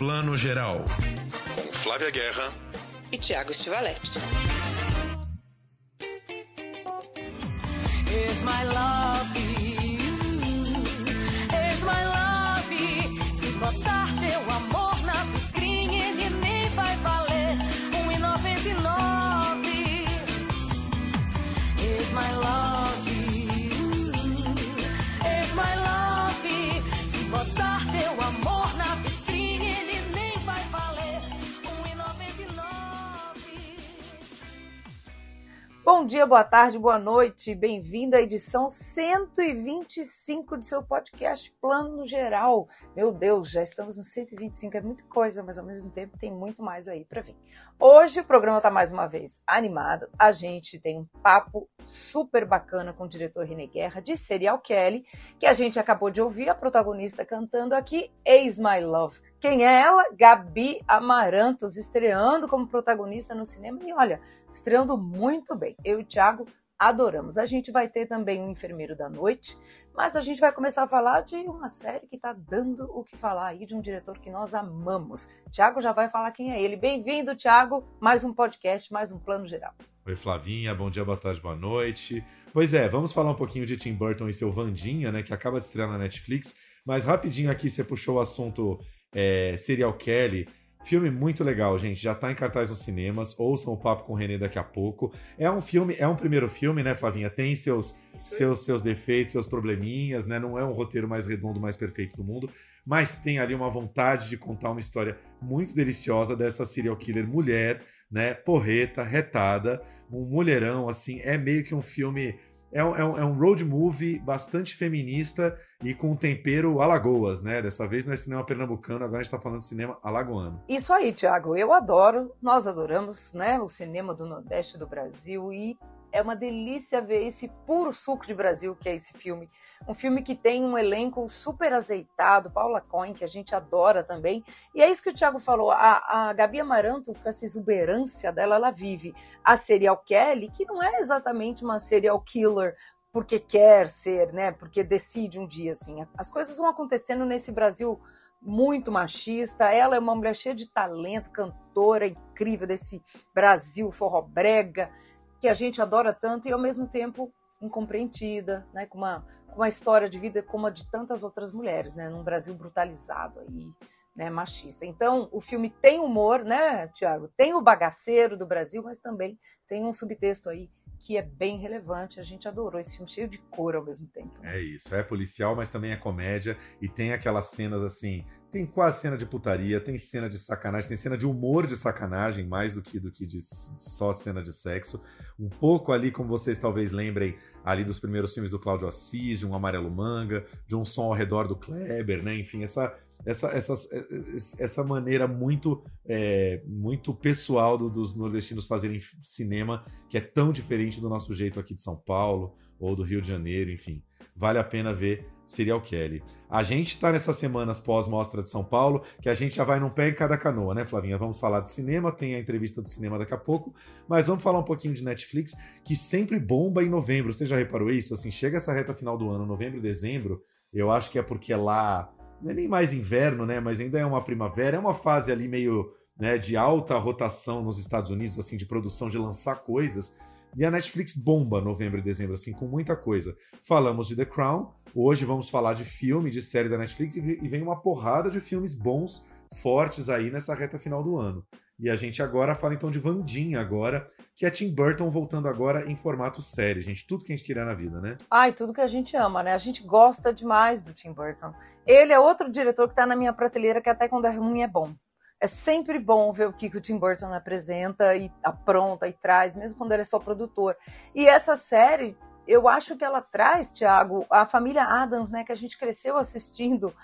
Plano Geral. Com Flávia Guerra e Tiago Stivaletti. Is my love Bom dia, boa tarde, boa noite. Bem-vindo à edição 125 de seu podcast Plano Geral. Meu Deus, já estamos no 125, é muita coisa, mas ao mesmo tempo tem muito mais aí para vir. Hoje o programa está mais uma vez animado. A gente tem um papo super bacana com o diretor René Guerra de Serial Kelly, que a gente acabou de ouvir a protagonista cantando aqui Ex My Love. Quem é ela? Gabi Amarantos, estreando como protagonista no cinema. E olha, estreando muito bem. Eu e o Thiago adoramos. A gente vai ter também um enfermeiro da noite, mas a gente vai começar a falar de uma série que está dando o que falar aí, de um diretor que nós amamos. Thiago já vai falar quem é ele. Bem-vindo, Thiago. Mais um podcast, mais um plano geral. Oi, Flavinha, bom dia, boa tarde, boa noite. Pois é, vamos falar um pouquinho de Tim Burton e seu Vandinha, né, que acaba de estrear na Netflix. Mas rapidinho aqui, você puxou o assunto é, Serial Kelly. Filme muito legal, gente. Já tá em cartaz nos cinemas. Ouçam o papo com o René daqui a pouco. É um filme, é um primeiro filme, né, Flavinha? Tem seus, seus, seus defeitos, seus probleminhas, né? Não é um roteiro mais redondo, mais perfeito do mundo. Mas tem ali uma vontade de contar uma história muito deliciosa dessa serial killer mulher, né? Porreta, retada, um mulherão, assim. É meio que um filme. É um, é um, é um road movie bastante feminista e com um tempero Alagoas, né? Dessa vez não é cinema pernambucano, agora a gente tá falando de cinema alagoano. Isso aí, Thiago. Eu adoro, nós adoramos, né? O cinema do Nordeste do Brasil e é uma delícia ver esse puro suco de Brasil que é esse filme. Um filme que tem um elenco super azeitado, Paula Cohen, que a gente adora também. E é isso que o Thiago falou, a, a Gabi Amarantos, com essa exuberância dela, ela vive a serial Kelly, que não é exatamente uma serial killer porque quer ser, né? Porque decide um dia assim. As coisas vão acontecendo nesse Brasil muito machista. Ela é uma mulher cheia de talento, cantora incrível desse Brasil forrobrega que a gente adora tanto e ao mesmo tempo incompreendida, né? Com uma, com uma história de vida como a de tantas outras mulheres, né? Num Brasil brutalizado aí. Né, machista. Então, o filme tem humor, né, Tiago? Tem o bagaceiro do Brasil, mas também tem um subtexto aí que é bem relevante. A gente adorou esse filme cheio de cor ao mesmo tempo. né? É isso, é policial, mas também é comédia e tem aquelas cenas assim. Tem quase cena de putaria, tem cena de sacanagem, tem cena de humor de sacanagem, mais do que do que de só cena de sexo. Um pouco ali, como vocês talvez lembrem, ali dos primeiros filmes do Cláudio Assis, de um Amarelo Manga, de um som ao redor do Kleber, né? Enfim, essa, essa, essas- essa maneira muito, é, muito pessoal do- dos nordestinos fazerem cinema, que é tão diferente do nosso jeito aqui de São Paulo ou do Rio de Janeiro, enfim. Vale a pena ver Serial Kelly. A gente tá nessas semanas pós-mostra de São Paulo, que a gente já vai num pé em cada canoa, né, Flavinha? Vamos falar de cinema, tem a entrevista do cinema daqui a pouco, mas vamos falar um pouquinho de Netflix, que sempre bomba em novembro. Você já reparou isso? Assim, chega essa reta final do ano, novembro e dezembro, eu acho que é porque lá não é nem mais inverno, né, mas ainda é uma primavera, é uma fase ali meio, né, de alta rotação nos Estados Unidos, assim, de produção, de lançar coisas. E a Netflix bomba novembro e dezembro, assim, com muita coisa. Falamos de The Crown, hoje vamos falar de filme, de série da Netflix, e vem uma porrada de filmes bons, fortes aí nessa reta final do ano. E a gente agora fala então de Vandinha agora, que é Tim Burton voltando agora em formato série, gente. Tudo que a gente queria na vida, né? Ai, tudo que a gente ama, né? A gente gosta demais do Tim Burton. Ele é outro diretor que tá na minha prateleira que até quando é ruim é bom. É sempre bom ver o que, que o Tim Burton apresenta e apronta e traz, mesmo quando ele é só produtor. E essa série, eu acho que ela traz, Thiago, a família Adams, né? Que a gente cresceu assistindo.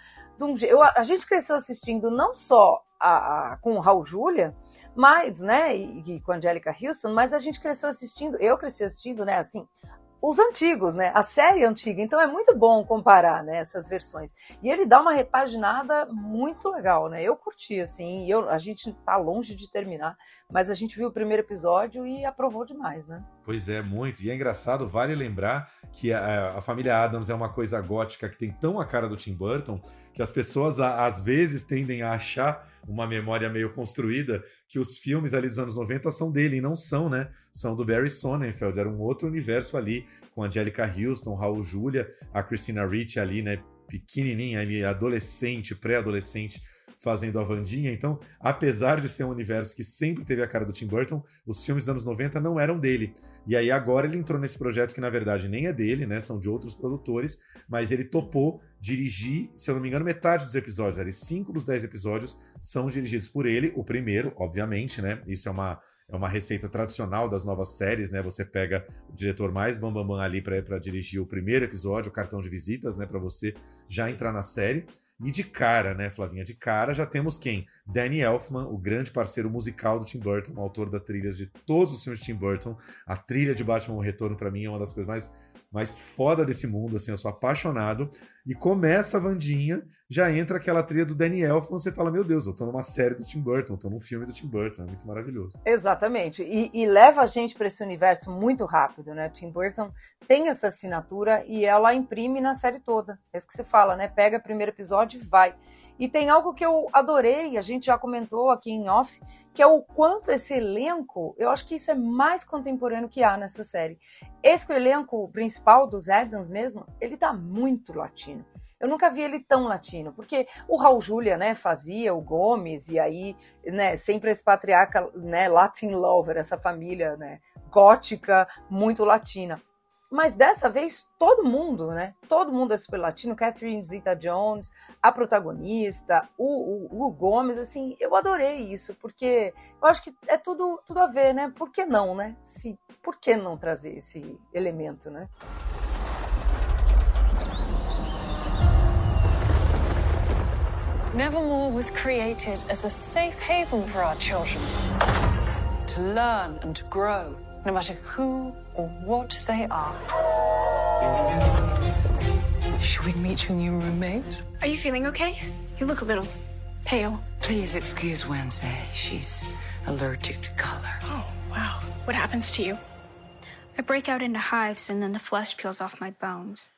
um eu- a gente cresceu assistindo não só a, a- com o Raul Júlia, mas, né, e, e com a Angélica Houston, mas a gente cresceu assistindo, eu cresci assistindo, né, assim, os antigos, né? A série antiga. Então é muito bom comparar, né, essas versões. E ele dá uma repaginada muito legal, né? Eu curti assim, eu, a gente tá longe de terminar, mas a gente viu o primeiro episódio e aprovou demais, né? Pois é, muito. E é engraçado, vale lembrar que a, a família Adams é uma coisa gótica que tem tão a cara do Tim Burton que as pessoas às vezes tendem a achar uma memória meio construída que os filmes ali dos anos 90 são dele, e não são, né? São do Barry Sonnenfeld, era um outro universo ali, com Angelica Houston, Raul Julia, a Christina Ricci ali, né? Pequenininha ali, adolescente, pré-adolescente, fazendo a Vandinha. Então, apesar de ser um universo que sempre teve a cara do Tim Burton, os filmes dos anos 90 não eram dele. E aí agora ele entrou nesse projeto que na verdade nem é dele, né? São de outros produtores, mas ele topou dirigir, se eu não me engano, metade dos episódios. Ali, cinco dos dez episódios são dirigidos por ele. O primeiro, obviamente, né? Isso é uma é uma receita tradicional das novas séries, né? Você pega o diretor mais bambambam bam, bam ali para dirigir o primeiro episódio, o cartão de visitas, né? Para você já entrar na série. E de cara, né, Flavinha? De cara já temos quem? Danny Elfman, o grande parceiro musical do Tim Burton, autor da trilha de todos os filmes de Tim Burton. A trilha de Batman O Retorno, para mim, é uma das coisas mais mais foda desse mundo, assim, eu sou apaixonado. E começa a Vandinha, já entra aquela trilha do Danny Elfman, você fala, meu Deus, eu tô numa série do Tim Burton, tô num filme do Tim Burton, é muito maravilhoso. Exatamente, e, e leva a gente para esse universo muito rápido, né? Tim Burton tem essa assinatura e ela imprime na série toda. É isso que você fala, né? Pega o primeiro episódio e vai. E tem algo que eu adorei, a gente já comentou aqui em off, que é o quanto esse elenco, eu acho que isso é mais contemporâneo que há nessa série. Esse elenco principal dos Adams mesmo, ele tá muito latino. Eu nunca vi ele tão latino, porque o Raul Julia, né, fazia o Gomes e aí, né, sempre esse patriarca, né, Latin lover, essa família, né, gótica, muito latina. Mas dessa vez, todo mundo, né? Todo mundo é super latino. Catherine Zeta-Jones, a protagonista, o, o, o, Gomes, assim, eu adorei isso, porque eu acho que é tudo, tudo a ver, né? Por que não, né? Se, por que não trazer esse elemento, né? Nevermore was created as a safe haven for our children to learn and to grow. no matter who or what they are. Should we meet your new roommate? Are you feeling okay? You look a little pale. Please excuse Wednesday. She's allergic to color. Oh, wow. What happens to you? I break out into hives and then the flesh peels off my bones.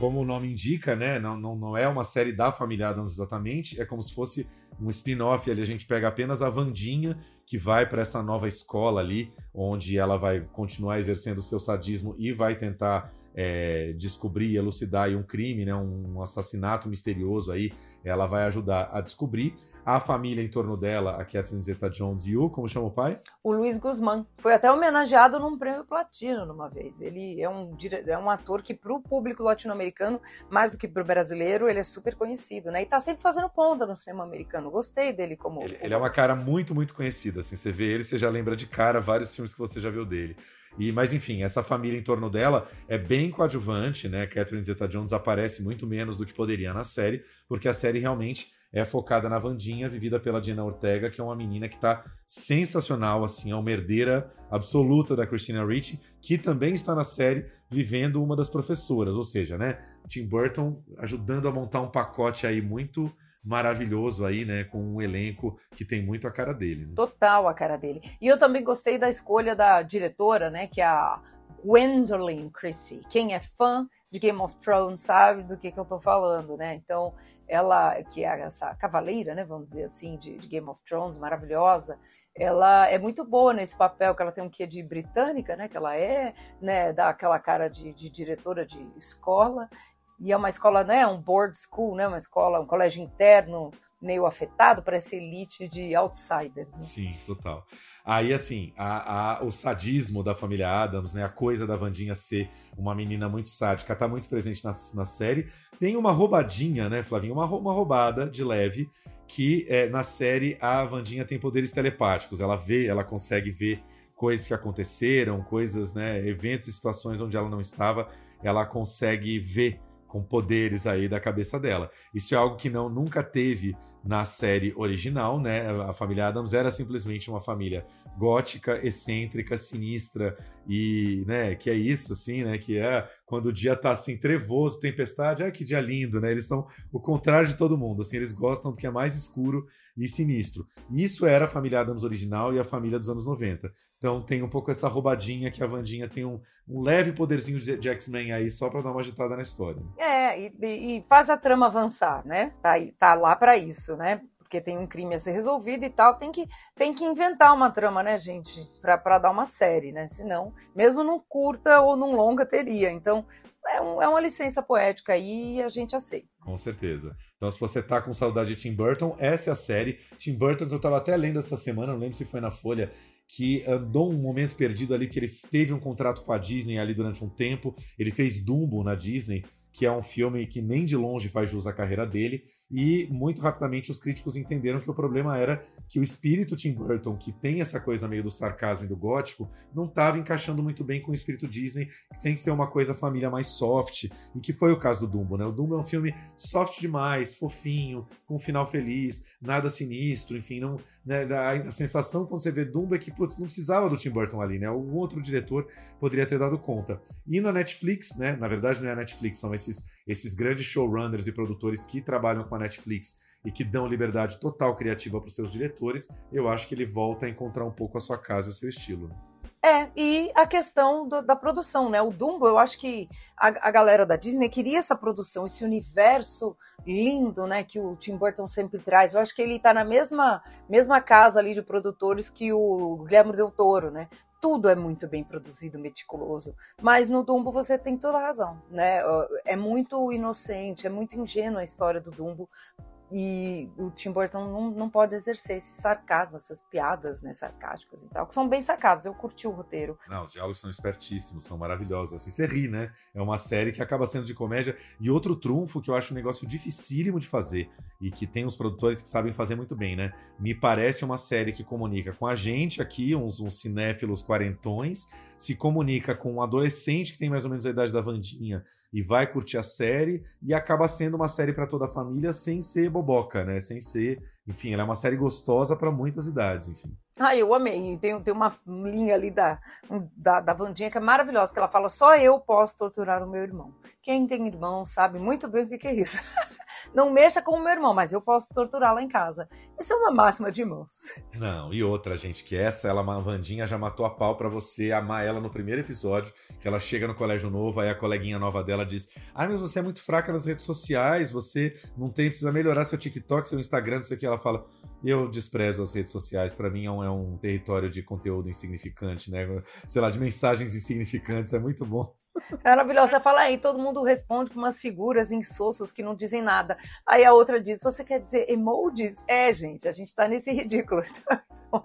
Como o nome indica, né? Não, não, não é uma série da família Adams exatamente, é como se fosse um spin-off ali. A gente pega apenas a Vandinha, que vai para essa nova escola ali, onde ela vai continuar exercendo o seu sadismo e vai tentar é, descobrir, elucidar um crime, né? Um assassinato misterioso aí. Ela vai ajudar a descobrir a família em torno dela, a Catherine Zeta-Jones e o, como chama o pai? O Luiz Guzmán. Foi até homenageado num prêmio platino numa vez. Ele é um, é um ator que para o público latino-americano, mais do que para o brasileiro, ele é super conhecido, né? E tá sempre fazendo ponta no cinema americano. Gostei dele como... Ele, ele é uma cara muito, muito conhecida, assim. Você vê ele, você já lembra de cara vários filmes que você já viu dele. E, mas enfim, essa família em torno dela é bem coadjuvante, né? Catherine Zeta-Jones aparece muito menos do que poderia na série, porque a série realmente é focada na Vandinha, vivida pela Dina Ortega, que é uma menina que está sensacional, assim, é uma herdeira absoluta da Christina Ricci, que também está na série vivendo uma das professoras, ou seja, né, Tim Burton ajudando a montar um pacote aí muito maravilhoso aí, né, com um elenco que tem muito a cara dele. Né? Total a cara dele. E eu também gostei da escolha da diretora, né, que é a Gwendolyn Christie. Quem é fã de Game of Thrones sabe do que, que eu tô falando, né? Então, ela, que é essa cavaleira, né, vamos dizer assim, de, de, Game of Thrones, maravilhosa, ela é muito boa nesse papel, que ela tem um quê de britânica, né, que ela é, né, dá aquela cara de, de diretora de escola, e é uma escola, né, um board school, né, uma escola, um colégio interno meio afetado para essa elite de outsiders. Né? Sim, total. Aí, assim, a, a, o sadismo da família Adams, né? A coisa da Vandinha ser uma menina muito sádica, tá muito presente na, na série. Tem uma roubadinha, né, Flavinho? Uma, uma roubada de leve, que é, na série a Vandinha tem poderes telepáticos. Ela vê, ela consegue ver coisas que aconteceram, coisas, né? Eventos e situações onde ela não estava, ela consegue ver com poderes aí da cabeça dela. Isso é algo que não nunca teve na série original, né? A família Adams era simplesmente uma família gótica, excêntrica, sinistra e, né, que é isso assim, né, que é quando o dia tá assim trevoso, tempestade, ai que dia lindo, né? Eles são o contrário de todo mundo, assim, eles gostam do que é mais escuro e sinistro. Isso era a família Adams original e a família dos anos 90. Então tem um pouco essa roubadinha que a Vandinha tem um, um leve poderzinho de, de X-Men aí só para dar uma agitada na história. É, e, e, faz a trama avançar, né? Tá, tá lá para isso, né? Porque tem um crime a ser resolvido e tal, tem que, tem que inventar uma trama, né, gente? para dar uma série, né? Senão, mesmo num curta ou num longa teria. Então, é, um, é uma licença poética e a gente aceita. Com certeza. Então, se você tá com saudade de Tim Burton, essa é a série. Tim Burton, que eu tava até lendo essa semana, não lembro se foi na Folha, que andou um momento perdido ali, que ele teve um contrato com a Disney ali durante um tempo. Ele fez Dumbo na Disney, que é um filme que nem de longe faz jus à carreira dele e muito rapidamente os críticos entenderam que o problema era que o espírito Tim Burton, que tem essa coisa meio do sarcasmo e do gótico, não estava encaixando muito bem com o espírito Disney, que tem que ser uma coisa família mais soft, e que foi o caso do Dumbo, né? O Dumbo é um filme soft demais, fofinho, com um final feliz, nada sinistro, enfim, não, né, a, sensação quando você vê Dumbo é que putz, não precisava do Tim Burton ali, né? Algum outro diretor poderia ter dado conta. E na Netflix, né? Na verdade não é a Netflix, são esses, esses grandes showrunners e produtores que trabalham com a Netflix e que dão liberdade total criativa para os seus diretores, eu acho que ele volta a encontrar um pouco a sua casa e o seu estilo. Né? É, e a questão do, da produção, né? O Dumbo, eu acho que a, a, galera da Disney queria essa produção, esse universo lindo, né? Que o Tim Burton sempre traz. Eu acho que ele está na mesma, mesma casa ali de produtores que o Guilherme Del Toro, né? Tudo é muito bem produzido, meticuloso. Mas no Dumbo você tem toda a razão, né? É muito inocente, é muito ingênua a história do Dumbo e o Tim Burton não, não pode exercer esse sarcasmo, essas piadas né, sarcásticas e tal, que são bem sacadas. Eu curti o roteiro. Não, os diálogos são espertíssimos, são maravilhosos. Assim, você ri, né? É uma série que acaba sendo de comédia. E outro trunfo que eu acho um negócio dificílimo de fazer e que tem uns produtores que sabem fazer muito bem, né? Me parece uma série que comunica com a gente aqui, uns, uns cinéfilos quarentões, se comunica com um adolescente que tem mais ou menos a idade da Vandinha e vai curtir a série e acaba sendo uma série para toda a família sem ser boboca, né? Sem ser, enfim, ela é uma série gostosa para muitas idades, enfim. Ah, eu amei. Tem, tem uma linha ali da, da, da Vandinha que é maravilhosa, que ela fala: só eu posso torturar o meu irmão. Quem tem irmão sabe muito bem o que, que é isso. não mexa com o meu irmão, mas eu posso torturá-lo em casa. Isso é uma máxima de irmãos. Não, e outra, gente, que essa, ela, a Vandinha já matou a pau para você amar ela no primeiro episódio, que ela chega no colégio novo, aí a coleguinha nova dela diz: Ah, mas você é muito fraca nas redes sociais, você não tem, precisa melhorar seu TikTok, seu Instagram, não sei o que. Ela fala: Eu desprezo as redes sociais, para mim é um, é um território de conteúdo insignificante, né? Sei lá, de mensagens insignificantes, é muito bom. Maravilhosa. Você fala aí, todo mundo responde com umas figuras insossas que não dizem nada. Aí a outra diz: Você quer dizer emojis? É, gente, a gente tá nesse ridículo. Então,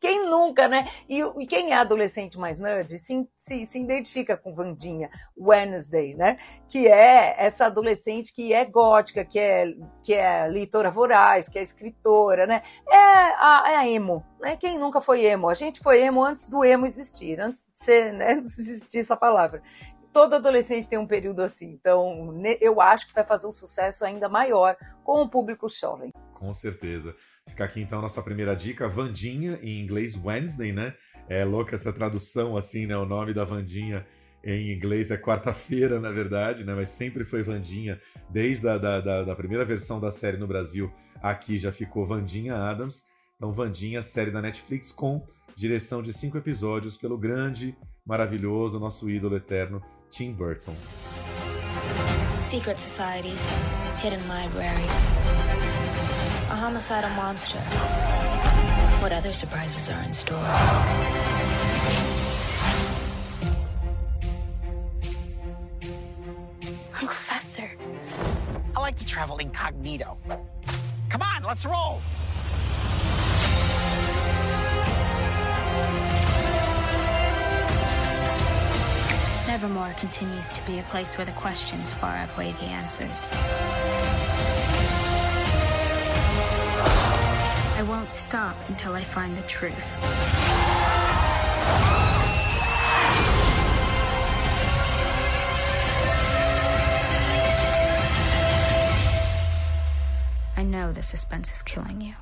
quem nunca, né? E, e, quem é adolescente mais nerd se, se, se identifica com Vandinha Wednesday, né? Que é essa adolescente que é gótica, que é, que é leitora voraz, que é escritora, né? É a, é a emo, né? Quem nunca foi emo? A gente foi emo antes do emo existir, antes de ser, né? Antes de existir essa palavra todo adolescente tem um período assim. Então, eu acho que vai fazer um sucesso ainda maior com o público jovem. Com certeza. Fica aqui então nossa primeira dica, Vandinha, em inglês Wednesday, né? É louca essa tradução assim, né? O nome da Vandinha em inglês é quarta-feira, na verdade, né? Mas sempre foi Vandinha, desde a da, da, da, primeira versão da série no Brasil, aqui já ficou Vandinha Adams. Então, Vandinha, série da Netflix com direção de cinco episódios pelo grande, maravilhoso, nosso ídolo eterno, Tim Burton. Secret societies, hidden libraries, homicidal monster. What other surprises are in store? Uncle Fester. I like to travel incognito. Come on, let's roll. Nevermore continues to be a place where the questions far outweigh the answers. I won't stop until I find the truth. I know the suspense is killing you.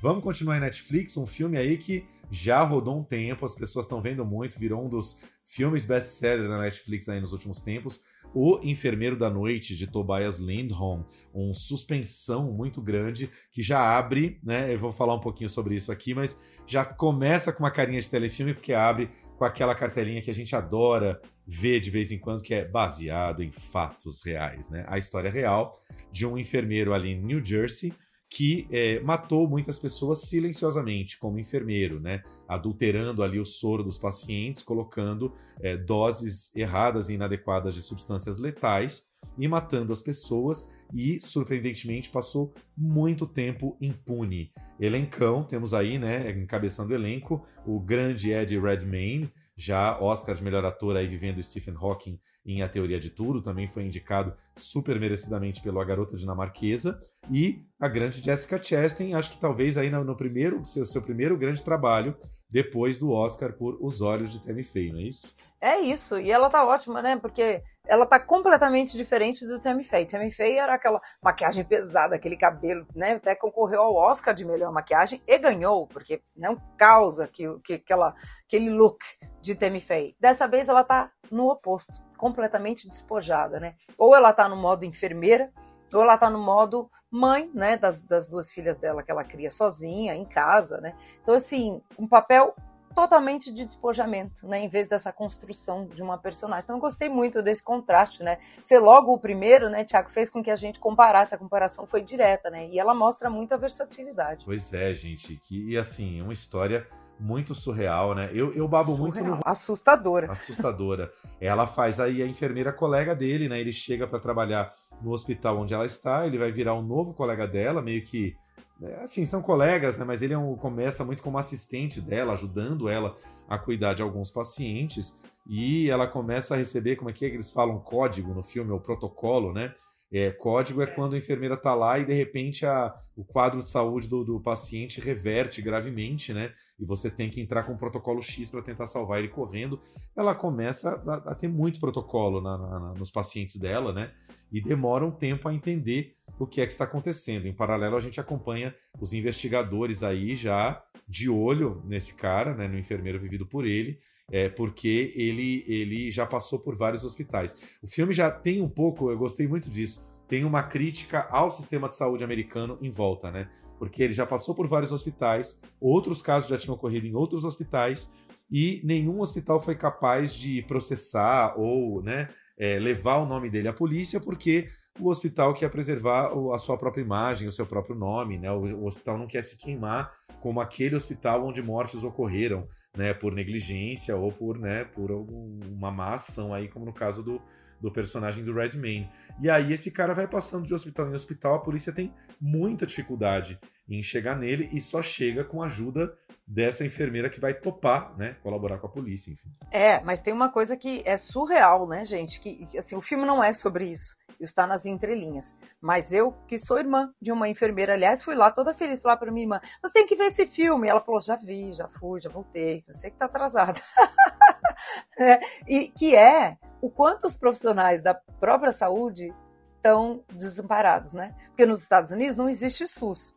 Vamos continuar em Netflix, um filme aí que já rodou um tempo, as pessoas estão vendo muito, virou um dos filmes best-seller da Netflix aí nos últimos tempos. O Enfermeiro da Noite, de Tobias Lindholm, um suspensão muito grande que já abre, né? Eu vou falar um pouquinho sobre isso aqui, mas já começa com uma carinha de telefilme, porque abre com aquela cartelinha que a gente adora ver de vez em quando, que é baseado em fatos reais, né? A história real de um enfermeiro ali em New Jersey que é, matou muitas pessoas silenciosamente, como enfermeiro, né? adulterando ali o soro dos pacientes, colocando é, doses erradas e inadequadas de substâncias letais e matando as pessoas e, surpreendentemente, passou muito tempo impune. Elencão, temos aí, né, encabeçando o elenco, o grande Ed Redmayne, já Oscar de melhor ator aí vivendo Stephen Hawking em A Teoria de Tudo, também foi indicado super merecidamente pelo A Garota Dinamarquesa, e a grande Jessica Chastain, acho que talvez aí no, primeiro, seu, seu primeiro grande trabalho, depois do Oscar por Os Olhos de Tammy Faye, não é isso? É isso, e ela tá ótima, né? Porque ela tá completamente diferente do Tammy Faye. Tammy Faye era aquela maquiagem pesada, aquele cabelo, né? Até concorreu ao Oscar de melhor maquiagem e ganhou, porque não causa que, que aquela, aquele look de Tammy Faye. Dessa vez ela tá no oposto, completamente despojada, né? Ou ela tá no modo enfermeira, ou ela tá no modo mãe, né, das, das duas filhas dela que ela cria sozinha, em casa, né? Então, assim, um papel totalmente de despojamento, né, em vez dessa construção de uma personagem. Então, gostei muito desse contraste, né? Ser logo o primeiro, né, Tiago, fez com que a gente comparasse, a comparação foi direta, né? E ela mostra muita versatilidade. Pois é, gente, que, e assim, uma história muito surreal, né? Eu, eu babo surreal. muito no... Assustadora. Assustadora. Ela faz aí a enfermeira colega dele, né? Ele chega para trabalhar no hospital onde ela está, ele vai virar um novo colega dela, meio que. Né, assim, são colegas, né? Mas ele é um, começa muito como assistente dela, ajudando ela a cuidar de alguns pacientes. E ela começa a receber, como é que, é que eles falam, código no filme, o protocolo, né? É, código é quando a enfermeira está lá e de repente a, o quadro de saúde do, do, paciente reverte gravemente, né? E você tem que entrar com um protocolo X para tentar salvar ele correndo. Ela começa a, a ter muito protocolo na, na, nos pacientes dela, né? E demora um tempo a entender o que é que está acontecendo. Em paralelo, a gente acompanha os investigadores aí já de olho nesse cara, né? No enfermeiro vivido por ele é, porque ele, ele já passou por vários hospitais. O filme já tem um pouco, eu gostei muito disso, tem uma crítica ao sistema de saúde americano em volta, né? Porque ele já passou por vários hospitais, outros casos já tinham ocorrido em outros hospitais, e nenhum hospital foi capaz de processar ou né, é, levar o nome dele à polícia, porque o hospital quer preservar a sua própria imagem, o seu próprio nome, né? O, o hospital não quer se queimar como aquele hospital onde mortes ocorreram né, por negligência ou por, né, por uma má ação aí, como no caso do, do personagem do Redman. E aí esse cara vai passando de hospital em hospital, a polícia tem muita dificuldade em chegar nele e só chega com a ajuda dessa enfermeira que vai topar, né, colaborar com a polícia, enfim. É, mas tem uma coisa que é surreal, né, gente, que assim, o filme não é sobre isso está nas entrelinhas. Mas eu, que sou irmã de uma enfermeira, aliás, fui lá toda feliz falar para minha irmã: você tem que ver esse filme. Ela falou: já vi, já fui, já voltei. Eu sei que está atrasada. é, e que é o quanto os profissionais da própria saúde estão desamparados, né? Porque nos Estados Unidos não existe SUS.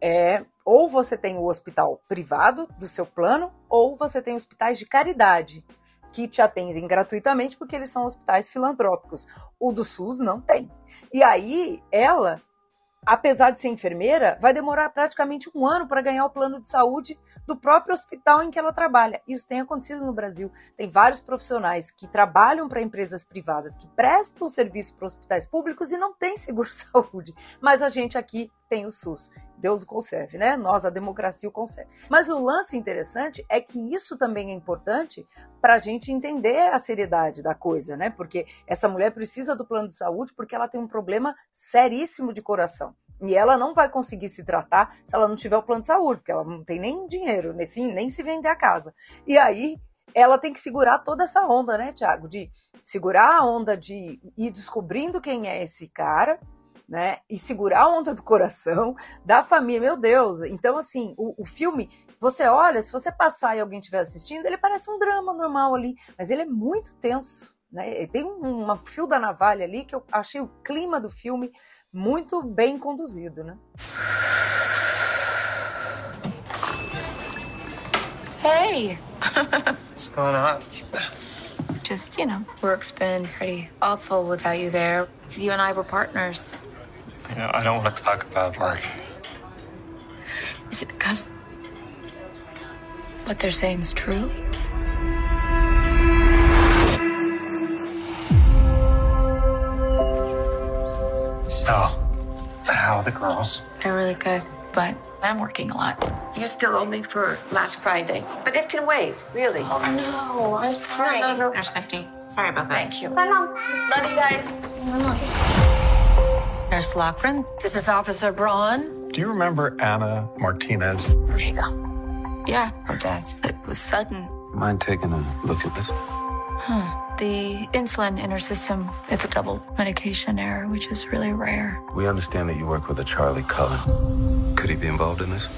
É, ou você tem o hospital privado do seu plano, ou você tem hospitais de caridade que te atendem gratuitamente porque eles são hospitais filantrópicos. O do SUS não tem. E aí, ela, apesar de ser enfermeira, vai demorar praticamente um ano para ganhar o plano de saúde do próprio hospital em que ela trabalha. Isso tem acontecido no Brasil. Tem vários profissionais que trabalham para empresas privadas, que prestam serviço para hospitais públicos e não têm seguro-saúde. Mas a gente aqui tem o SUS. Deus o conserve, né? Nós, a democracia, o conserve. Mas o lance interessante é que isso também é importante para a gente entender a seriedade da coisa, né? Porque essa mulher precisa do plano de saúde porque ela tem um problema seríssimo de coração. E ela não vai conseguir se tratar se ela não tiver o plano de saúde, porque ela não tem nem dinheiro, nem nem se vender a casa. E aí ela tem que segurar toda essa onda, né, Tiago? De segurar a onda de ir descobrindo quem é esse cara, né? E segurar a onda do coração da família, meu Deus. Então, assim, o, o filme, você olha, se você passar e alguém estiver assistindo, ele parece um drama normal ali, mas ele é muito tenso. Né? Tem um, um fio da navalha ali que eu achei o clima do filme muito bem conduzido, né? Hey! What's going on? Just, you know, work's been pretty awful without you there. You and I were partners. You know, I don't want to talk about work. Is it because what they're saying is true? So, how are the girls? They're really good, but I'm working a lot. You still owe me for last Friday, but it can wait, really. Oh, no, I'm sorry. No, no, no. There's 50. Sorry about that. Thank you. Bye, Mom. Love you guys. Nurse Lockren, this is Officer Braun. Do you remember Anna Martinez? Where'd he go? Yeah, her death. It was sudden. Mind taking a look at this? Huh. The insulin in her system, it's a double medication error, which is really rare. We understand that you work with a Charlie Cullen. Could he be involved in this?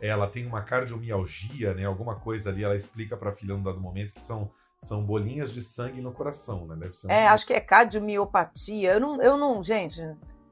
Ela tem uma cardiomialgia, né? Alguma coisa ali, ela explica pra filha num dado momento que são, são bolinhas de sangue no coração, né? Deve ser É, acho que é cardiomiopatia. Eu não, eu não gente,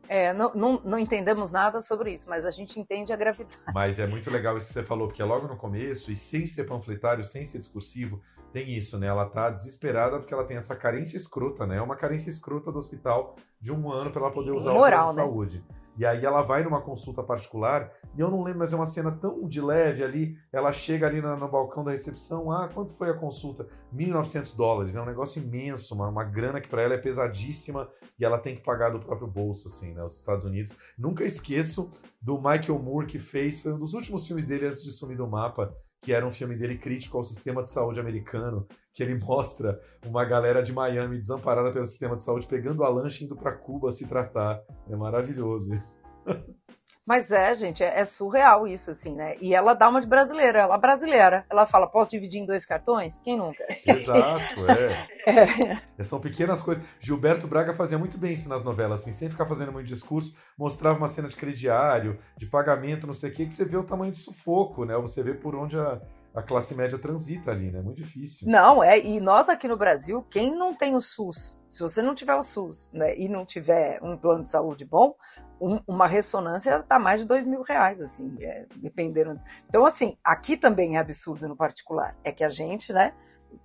é, não, não, não entendemos nada sobre isso, mas a gente entende a gravidade. Mas é muito legal isso que você falou, porque é logo no começo, e sem ser panfletário, sem ser discursivo, tem isso, né? Ela tá desesperada porque ela tem essa carência escrota, né? É uma carência escrota do hospital de um ano para ela poder usar Moral, o plano de né? saúde. E aí ela vai numa consulta particular, e eu não lembro, mas é uma cena tão de leve ali. Ela chega ali na- no, balcão da recepção, ah, quanto foi a consulta? 1.900 dólares, é um negócio imenso, uma, uma grana que para ela é pesadíssima e ela tem que pagar do próprio bolso, assim, né? Os Estados Unidos. Nunca esqueço do Michael Moore que fez, foi um dos últimos filmes dele antes de sumir do mapa, que era um filme dele crítico ao sistema de saúde americano, que ele mostra uma galera de Miami desamparada pelo sistema de saúde pegando a lancha e indo para Cuba se tratar. É maravilhoso isso. Mas é, gente, é, é surreal isso, assim, né? E ela dá uma de brasileira, ela é brasileira. Ela fala, posso dividir em dois cartões? Quem nunca? Exato, é. É, São pequenas coisas. Gilberto Braga fazia muito bem isso nas novelas, assim, sem ficar fazendo muito discurso, mostrava uma cena de crediário, de pagamento, não sei o quê, que você vê o tamanho do sufoco, né? Você vê por onde a, a classe média transita ali, né? Muito difícil. Não, é, e nós aqui no Brasil, quem não tem o SUS, se você não tiver o SUS, né, e não tiver um plano de saúde bom, um- uma ressonância tá mais de dois mil reais, assim, é, dependendo. Então, assim, aqui também é absurdo no particular. É que a gente, né,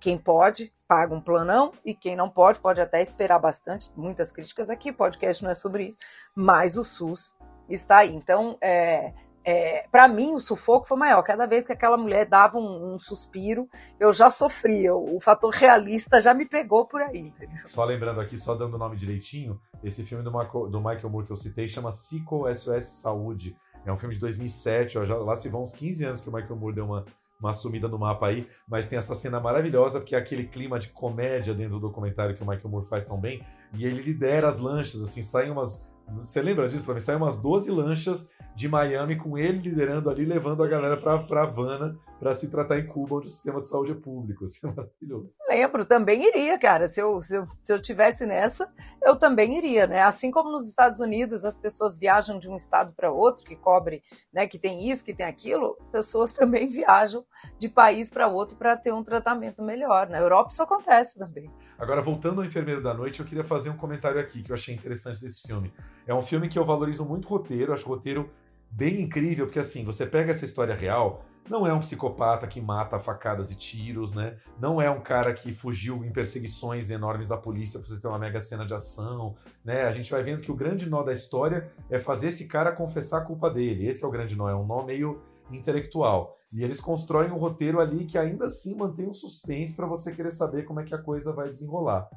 quem pode, paga um planão, e quem não pode, pode até esperar bastante. Muitas críticas aqui, podcast não é sobre isso, mas o SUS está aí. Então, é, é, para mim, o sufoco foi maior. Cada vez que aquela mulher dava um, um suspiro, eu já sofria. O, o fator realista já me pegou por aí, entendeu? Só lembrando aqui, só dando o nome direitinho, esse filme do, Marco- do Michael Moore que eu citei chama Cico SOS Saúde. É um filme de 2007, ó, já, lá se vão uns 15 anos que o Michael Moore deu uma, uma sumida no mapa aí, mas tem essa cena maravilhosa, porque é aquele clima de comédia dentro do documentário que o Michael Moore faz tão bem, e ele lidera as lanchas, assim, saem umas... Você lembra disso? Pra mim, saem umas 12 lanchas de Miami com ele liderando ali, levando a galera pra Havana para se tratar em Cuba, onde o sistema de saúde é público. Isso é maravilhoso. Lembro, também iria, cara. Se eu, se, eu, se eu tivesse nessa, eu também iria, né? Assim como nos Estados Unidos as pessoas viajam de um estado para outro, que cobre, né, que tem isso, que tem aquilo, pessoas também viajam de país para outro para ter um tratamento melhor. Na Europa isso acontece também. Agora, voltando ao Enfermeiro da Noite, eu queria fazer um comentário aqui que eu achei interessante desse filme. É um filme que eu valorizo muito o roteiro, acho o roteiro bem incrível, porque assim, você pega essa história real, não é um psicopata que mata facadas e tiros, né? Não é um cara que fugiu em perseguições enormes da polícia pra você ter uma mega cena de ação, né? A gente vai vendo que o grande nó da história é fazer esse cara confessar a culpa dele. Esse é o grande nó, é um nó meio intelectual. E eles constroem um roteiro ali que ainda assim mantém um suspense para você querer saber como é que a coisa vai desenrolar.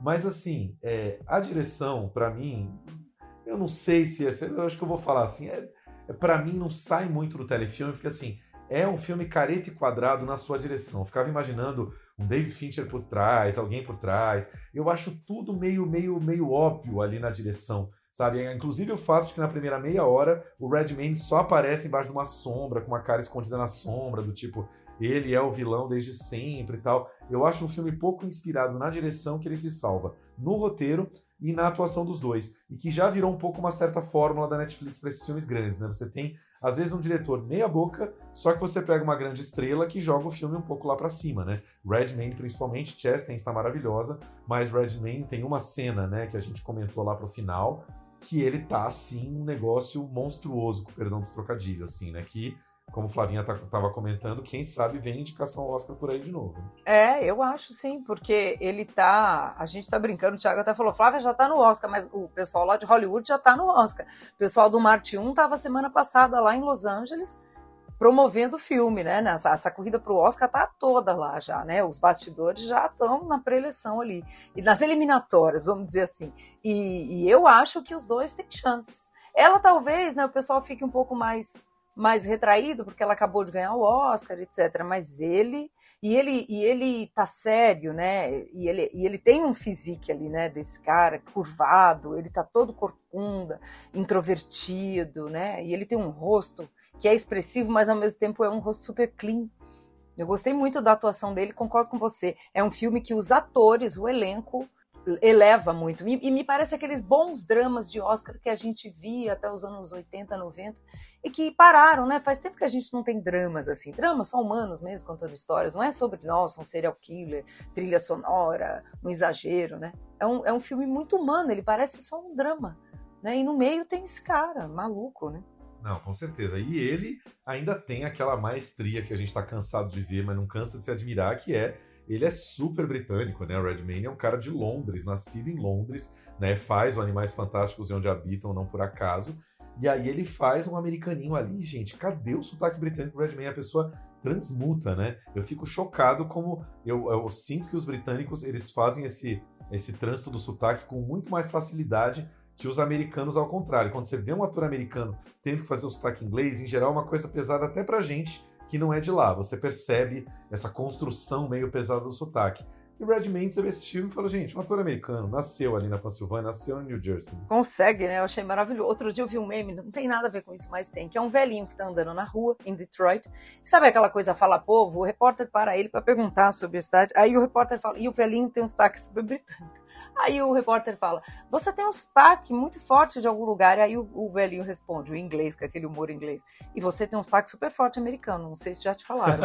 Mas assim, é, a direção, para mim, eu não sei se. é- Eu acho que eu vou falar assim. É, para mim, não sai muito do telefilme, porque assim, é um filme careta e quadrado na sua direção. Eu ficava imaginando um David Fincher por trás, alguém por trás. Eu acho tudo meio, meio, meio óbvio ali na direção. Sabe? Inclusive o fato de que na primeira meia hora o Redman só aparece embaixo de uma sombra, com uma cara escondida na sombra, do tipo, ele é o vilão desde sempre e tal. Eu acho um filme pouco inspirado na direção que ele se salva, no roteiro e na atuação dos dois. E que já virou um pouco uma certa fórmula da Netflix para esses filmes grandes, né? Você tem Às vezes um diretor meia boca, só que você pega uma grande estrela que joga o filme um pouco lá para cima, né? Redmayne principalmente, Chastain está maravilhosa, mas Redmayne tem uma cena, né, que a gente comentou lá pro final, que ele tá assim um negócio monstruoso, com perdão do trocadilho, assim, né? Que como Flavinha estava comentando, quem sabe vem indicação Oscar por aí de novo. É, eu acho sim, porque ele tá. A gente tá brincando, o Thiago até falou, Flávia já tá no Oscar, mas o pessoal lá de Hollywood já tá no Oscar. O pessoal do Marte 1 tava semana passada lá em Los Angeles promovendo o filme, né? Essa, essa corrida para o Oscar tá toda lá já, né? Os bastidores já estão na pré-eleição ali. E nas eliminatórias, vamos dizer assim. E, e eu acho que os dois têm chances. Ela talvez, né? O pessoal fique um pouco mais mais retraído porque ela acabou de ganhar o Oscar, etc. Mas ele e ele e ele tá sério, né? E ele, e ele tem um físico ali, né? Desse cara curvado, ele tá todo corcunda, introvertido, né? E ele tem um rosto que é expressivo, mas ao mesmo tempo é um rosto super clean. Eu gostei muito da atuação dele, concordo com você. É um filme que os atores, o elenco eleva muito. E, me parece aqueles bons dramas de Oscar que a gente via até os anos 80, 90 e que pararam, né? Faz tempo que a gente não tem dramas assim. Dramas são humanos mesmo contando histórias. Não é sobre, nossa, um serial killer, trilha sonora, um exagero, né? É um, é um filme muito humano, ele parece só um drama. Né? E no meio tem esse cara, maluco, né? Não, com certeza. E ele ainda tem aquela maestria que a gente está cansado de ver, mas não cansa de se admirar, que é ele é super britânico, né? O Redmayne é um cara de Londres, nascido em Londres, né? Faz o Animais Fantásticos e Onde Habitam, não por acaso. E aí ele faz um americaninho ali, gente. Cadê o sotaque britânico do Redmayne? A pessoa transmuta, né? Eu fico chocado como eu, eu sinto que os britânicos eles fazem esse esse trânsito do sotaque com muito mais facilidade que os americanos ao contrário. Quando você vê um ator americano tendo que fazer o sotaque inglês, em geral é uma coisa pesada até pra gente, que não é de lá. Você percebe essa construção meio pesada do sotaque. E Red Mendes vê esse filme e falou, gente, um ator americano, nasceu ali na Pensilvânia, nasceu em New Jersey. Consegue, né? Eu achei maravilhoso. Outro dia eu vi um meme, não tem nada a ver com isso, mas tem, que é um velhinho que tá andando na rua, em Detroit. Sabe aquela coisa, fala povo? O repórter para ele para perguntar sobre a cidade. Aí o repórter fala, e o velhinho tem um sotaque super britânico. Aí o repórter fala: Você tem um sotaque muito forte de algum lugar. Aí o, o velhinho responde, o inglês, com aquele humor inglês. E você tem um sotaque super forte americano. Não sei se já te falaram.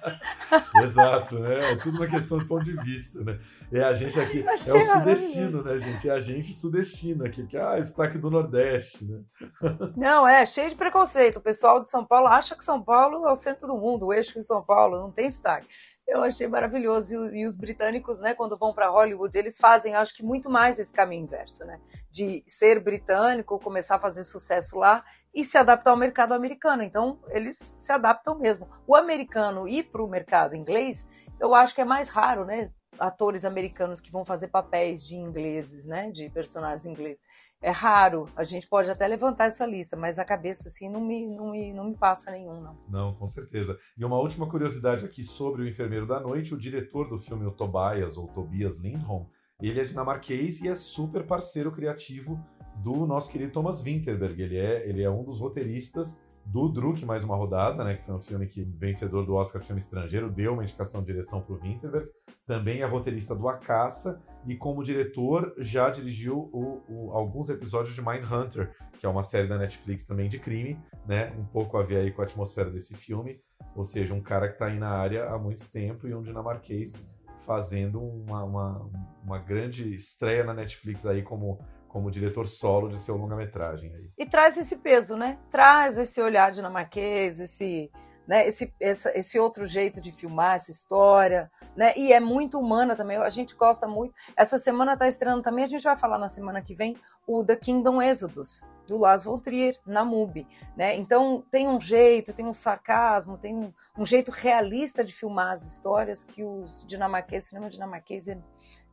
Exato, né? É tudo uma questão de ponto de vista, né? É a gente aqui, é o sudestino, né, gente? É a gente sudestino aqui, que ah, sotaque do Nordeste, né? Não, é cheio de preconceito. O pessoal de São Paulo acha que São Paulo é o centro do mundo, o eixo de São Paulo, não tem sotaque. Eu achei maravilhoso. E, os britânicos, né, quando vão para Hollywood, eles fazem, acho que muito mais esse caminho inverso, né? De ser britânico, começar a fazer sucesso lá e se adaptar ao mercado americano. Então, eles se adaptam mesmo. O americano ir para o mercado inglês, eu acho que é mais raro, né? Atores americanos que vão fazer papéis de ingleses, né? De personagens ingleses é raro. A gente pode até levantar essa lista, mas a cabeça assim não me, não me, não me passa nenhum, não. Não, com certeza. E uma última curiosidade aqui sobre o Enfermeiro da Noite, o diretor do filme o Tobias, ou Tobias Lindholm, ele é dinamarquês e é super parceiro criativo do nosso querido Thomas Winterberg. Ele é, ele é um dos roteiristas do Druk Mais Uma Rodada, né, que foi um filme que vencedor do Oscar de filme estrangeiro, deu uma indicação de direção para o Winterberg. Também é roteirista do A Caça e como diretor já dirigiu o, o, alguns episódios de Mindhunter, que é uma série da Netflix também de crime, né, um pouco a ver aí com a atmosfera desse filme. Ou seja, um cara que está aí na área há muito tempo e um dinamarquês fazendo uma, uma, uma grande estreia na Netflix aí como como diretor solo de seu longa-metragem. E traz esse peso, né? Traz esse olhar dinamarquês, esse, né, esse, esse, esse outro jeito de filmar essa história, né? E é muito humana também, a gente gosta muito. Essa semana está estreando também, a gente vai falar na semana que vem, o The Kingdom Exodus, do Lars von Trier, na MUBI, né? Então tem um jeito, tem um sarcasmo, tem um, um jeito realista de filmar as histórias que os dinamarqueses, o cinema dinamarquês é,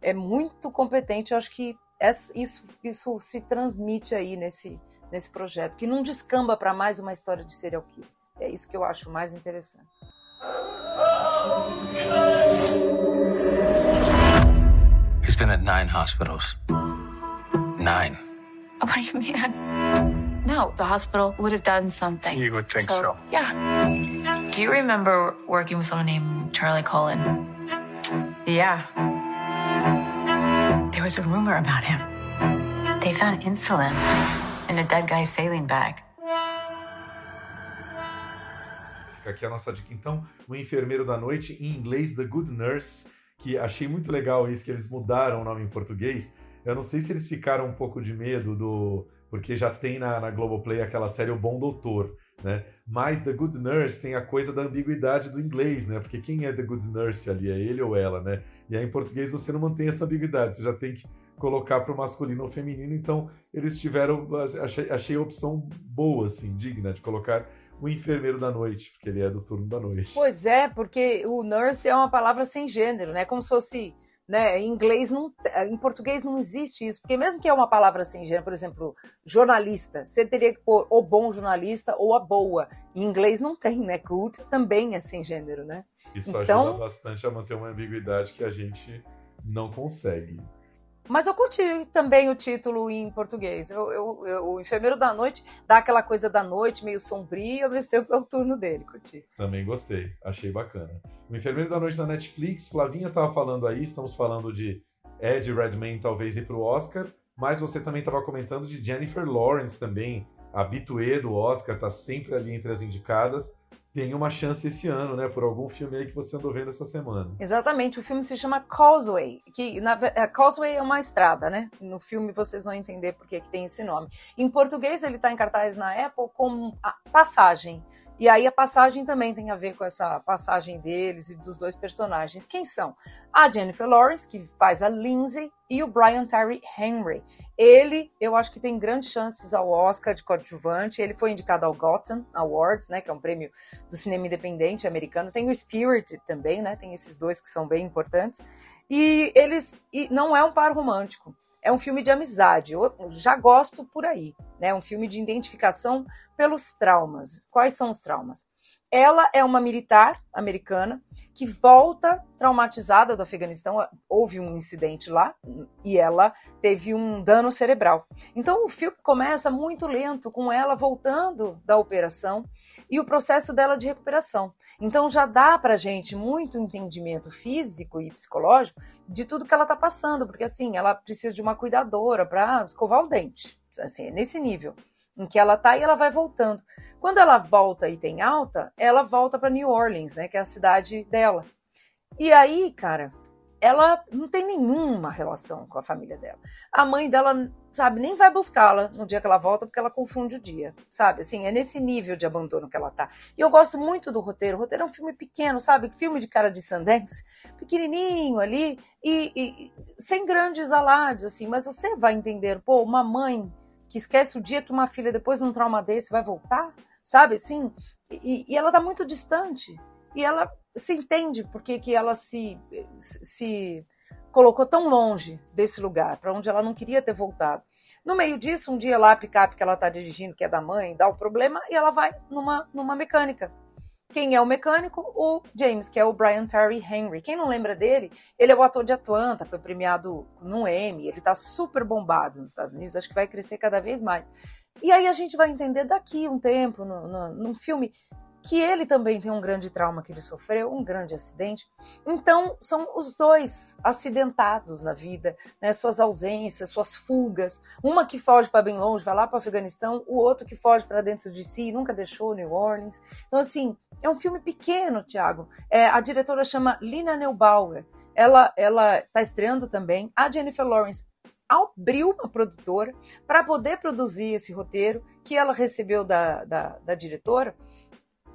é muito competente. Eu acho que isso, isso se transmite aí nesse, nesse projeto, que não descamba para mais uma história de serial killer. É isso que eu acho mais interessante. He's been at nine hospitals. Nine. What do you mean? No, the hospital would have done something. You would think so. so. Yeah. Do you remember working with someone named Charlie Cullen? Yeah. Was a rumor about him. They found insulin in a dead guy's saline bag. fica aqui a nossa dica então, O Enfermeiro da Noite, em inglês The Good Nurse, que achei muito legal isso que eles mudaram o nome em português. Eu não sei se eles ficaram um pouco de medo do porque já tem na, na Globoplay aquela série O Bom Doutor, né? Mas The Good Nurse tem a coisa da ambiguidade do inglês, né? Porque quem é The Good Nurse ali? É ele ou ela, né? E aí em português você não mantém essa ambiguidade, você já tem que colocar para o masculino ou feminino, então eles tiveram, achei, achei a opção boa, assim, digna de colocar o enfermeiro da noite, porque ele é do turno da noite. Pois é, porque o nurse é uma palavra sem gênero, né? Como se fosse né? Em inglês não, em português não existe isso, porque mesmo que é uma palavra sem gênero, por exemplo, jornalista, você teria que pôr o bom jornalista ou a boa. Em inglês não tem, né? Good também é sem gênero, né? Isso então, ajuda bastante a manter uma ambiguidade que a gente não consegue. Mas eu curti também o título em português. Eu, eu, eu, o Enfermeiro da Noite dá aquela coisa da noite, meio sombrio, ao mesmo tempo é o turno dele, curti. Também gostei, achei bacana. O Enfermeiro da Noite na Netflix, Flavinha estava falando aí, estamos falando de Ed Redmayne talvez ir para o Oscar, mas você também estava comentando de Jennifer Lawrence também, habituê do Oscar, está sempre ali entre as indicadas tem uma chance esse ano, né? Por algum filme aí que você andou vendo essa semana. Exatamente, o filme se chama Causeway, que na, é, Causeway é uma estrada, né? No filme vocês vão entender por que, tem esse nome. Em português ele está em cartaz na Apple como Passagem. E aí a passagem também tem a ver com essa passagem deles e dos dois personagens. Quem são? A Jennifer Lawrence, que faz a Lindsay, e o Brian Terry Henry. Ele, eu acho que tem grandes chances ao Oscar de coadjuvante. Ele foi indicado ao Gotham Awards, né, que é um prêmio do cinema independente americano. Tem o Spirit também, né? Tem esses dois que são bem importantes. E eles e não é um par romântico é um filme de amizade. Eu já gosto por aí, né? Um filme de identificação pelos traumas. Quais são os traumas? Ela é uma militar americana que volta traumatizada do Afeganistão. Houve um incidente lá e ela teve um dano cerebral. Então o filme começa muito lento, com ela voltando da operação e o processo dela de recuperação. Então já dá para gente muito entendimento físico e psicológico de tudo que ela está passando, porque assim ela precisa de uma cuidadora para escovar o dente, assim é nesse nível em que ela tá e ela vai voltando. Quando ela volta e tem alta, ela volta para New Orleans, né, que é a cidade dela. E aí, cara, ela não tem nenhuma relação com a família dela. A mãe dela, sabe, nem vai buscá-la no dia que ela volta porque ela confunde o dia, sabe? Assim, é nesse nível de abandono que ela tá. E eu gosto muito do roteiro. O roteiro é um filme pequeno, sabe? Filme de cara de Sundance, pequenininho ali e, e sem grandes alardes, assim. Mas você vai entender, pô, uma mãe que esquece o dia que uma filha, depois de um trauma desse, vai voltar, sabe? Assim, e, e ela tá muito distante. E ela se entende porque que ela se, se colocou tão longe desse lugar, para onde ela não queria ter voltado. No meio disso, um dia lá a picape que ela está dirigindo, que é da mãe, dá o problema e ela vai numa, numa mecânica. Quem é o mecânico? O James, que é o Brian Terry Henry. Quem não lembra dele? Ele é o ator de Atlanta, foi premiado no Emmy, ele tá super bombado nos Estados Unidos, acho que vai crescer cada vez mais. E aí a gente vai entender daqui um tempo, no, num filme, que ele também tem um grande trauma que ele sofreu, um grande acidente. Então, são os dois acidentados na vida, né? suas ausências, suas fugas. Uma que foge para bem longe, vai lá para o Afeganistão, o outro que foge para dentro de si, nunca deixou New Orleans. Então, assim, é um filme pequeno, Tiago. É, a diretora chama Lina Neubauer. Ela está estreando também. A Jennifer Lawrence abriu uma produtora para poder produzir esse roteiro que ela recebeu da, da, da diretora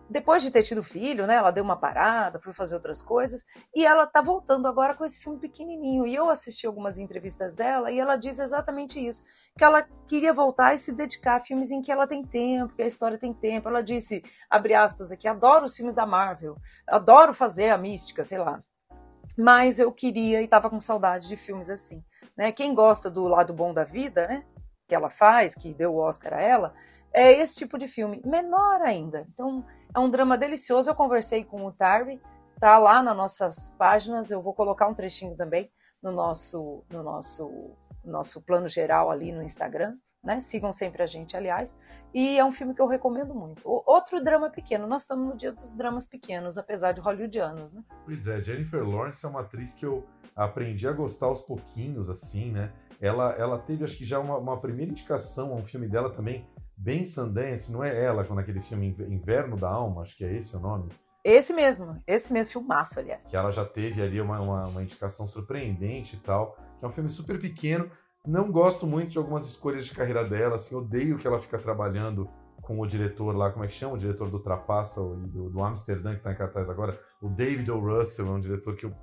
depois de ter tido filho, né, ela deu uma parada, foi fazer outras coisas, e ela tá voltando agora com esse filme pequenininho. E eu assisti algumas entrevistas dela e ela diz exatamente isso, que ela queria voltar e se dedicar a filmes em que ela tem tempo, que a história tem tempo. Ela disse, abre aspas aqui, adoro os filmes da Marvel, adoro fazer a mística, sei lá. Mas eu queria e tava com saudade de filmes assim, né? Quem gosta do lado bom da vida, né, que ela faz, que deu o Oscar a ela, é esse tipo de filme, menor ainda. Então, é um drama delicioso. Eu conversei com o Tarry, tá lá nas nossas páginas. Eu vou colocar um trechinho também no nosso, no nosso, nosso plano geral ali no Instagram. Né? Sigam sempre a gente, aliás. E é um filme que eu recomendo muito. Outro drama pequeno. Nós estamos no dia dos dramas pequenos, apesar de hollywoodianos, né? Pois é, Jennifer Lawrence é uma atriz que eu aprendi a gostar aos pouquinhos, assim, né? Ela, ela teve, acho que já uma, uma primeira indicação a um filme dela também, bem Sundance, não é ela, com aquele filme Inverno da Alma, acho que é esse o nome? Esse mesmo, esse mesmo filmaço, aliás. Que ela já teve ali uma, uma, uma indicação surpreendente e tal. É um filme super pequeno. Não gosto muito de algumas escolhas de carreira dela, assim, odeio que ela fica trabalhando com o diretor lá, como é que chama? O diretor do Trapaça, do, do Amsterdã, que tá em cartaz agora. O David O. Russell é um diretor que eu,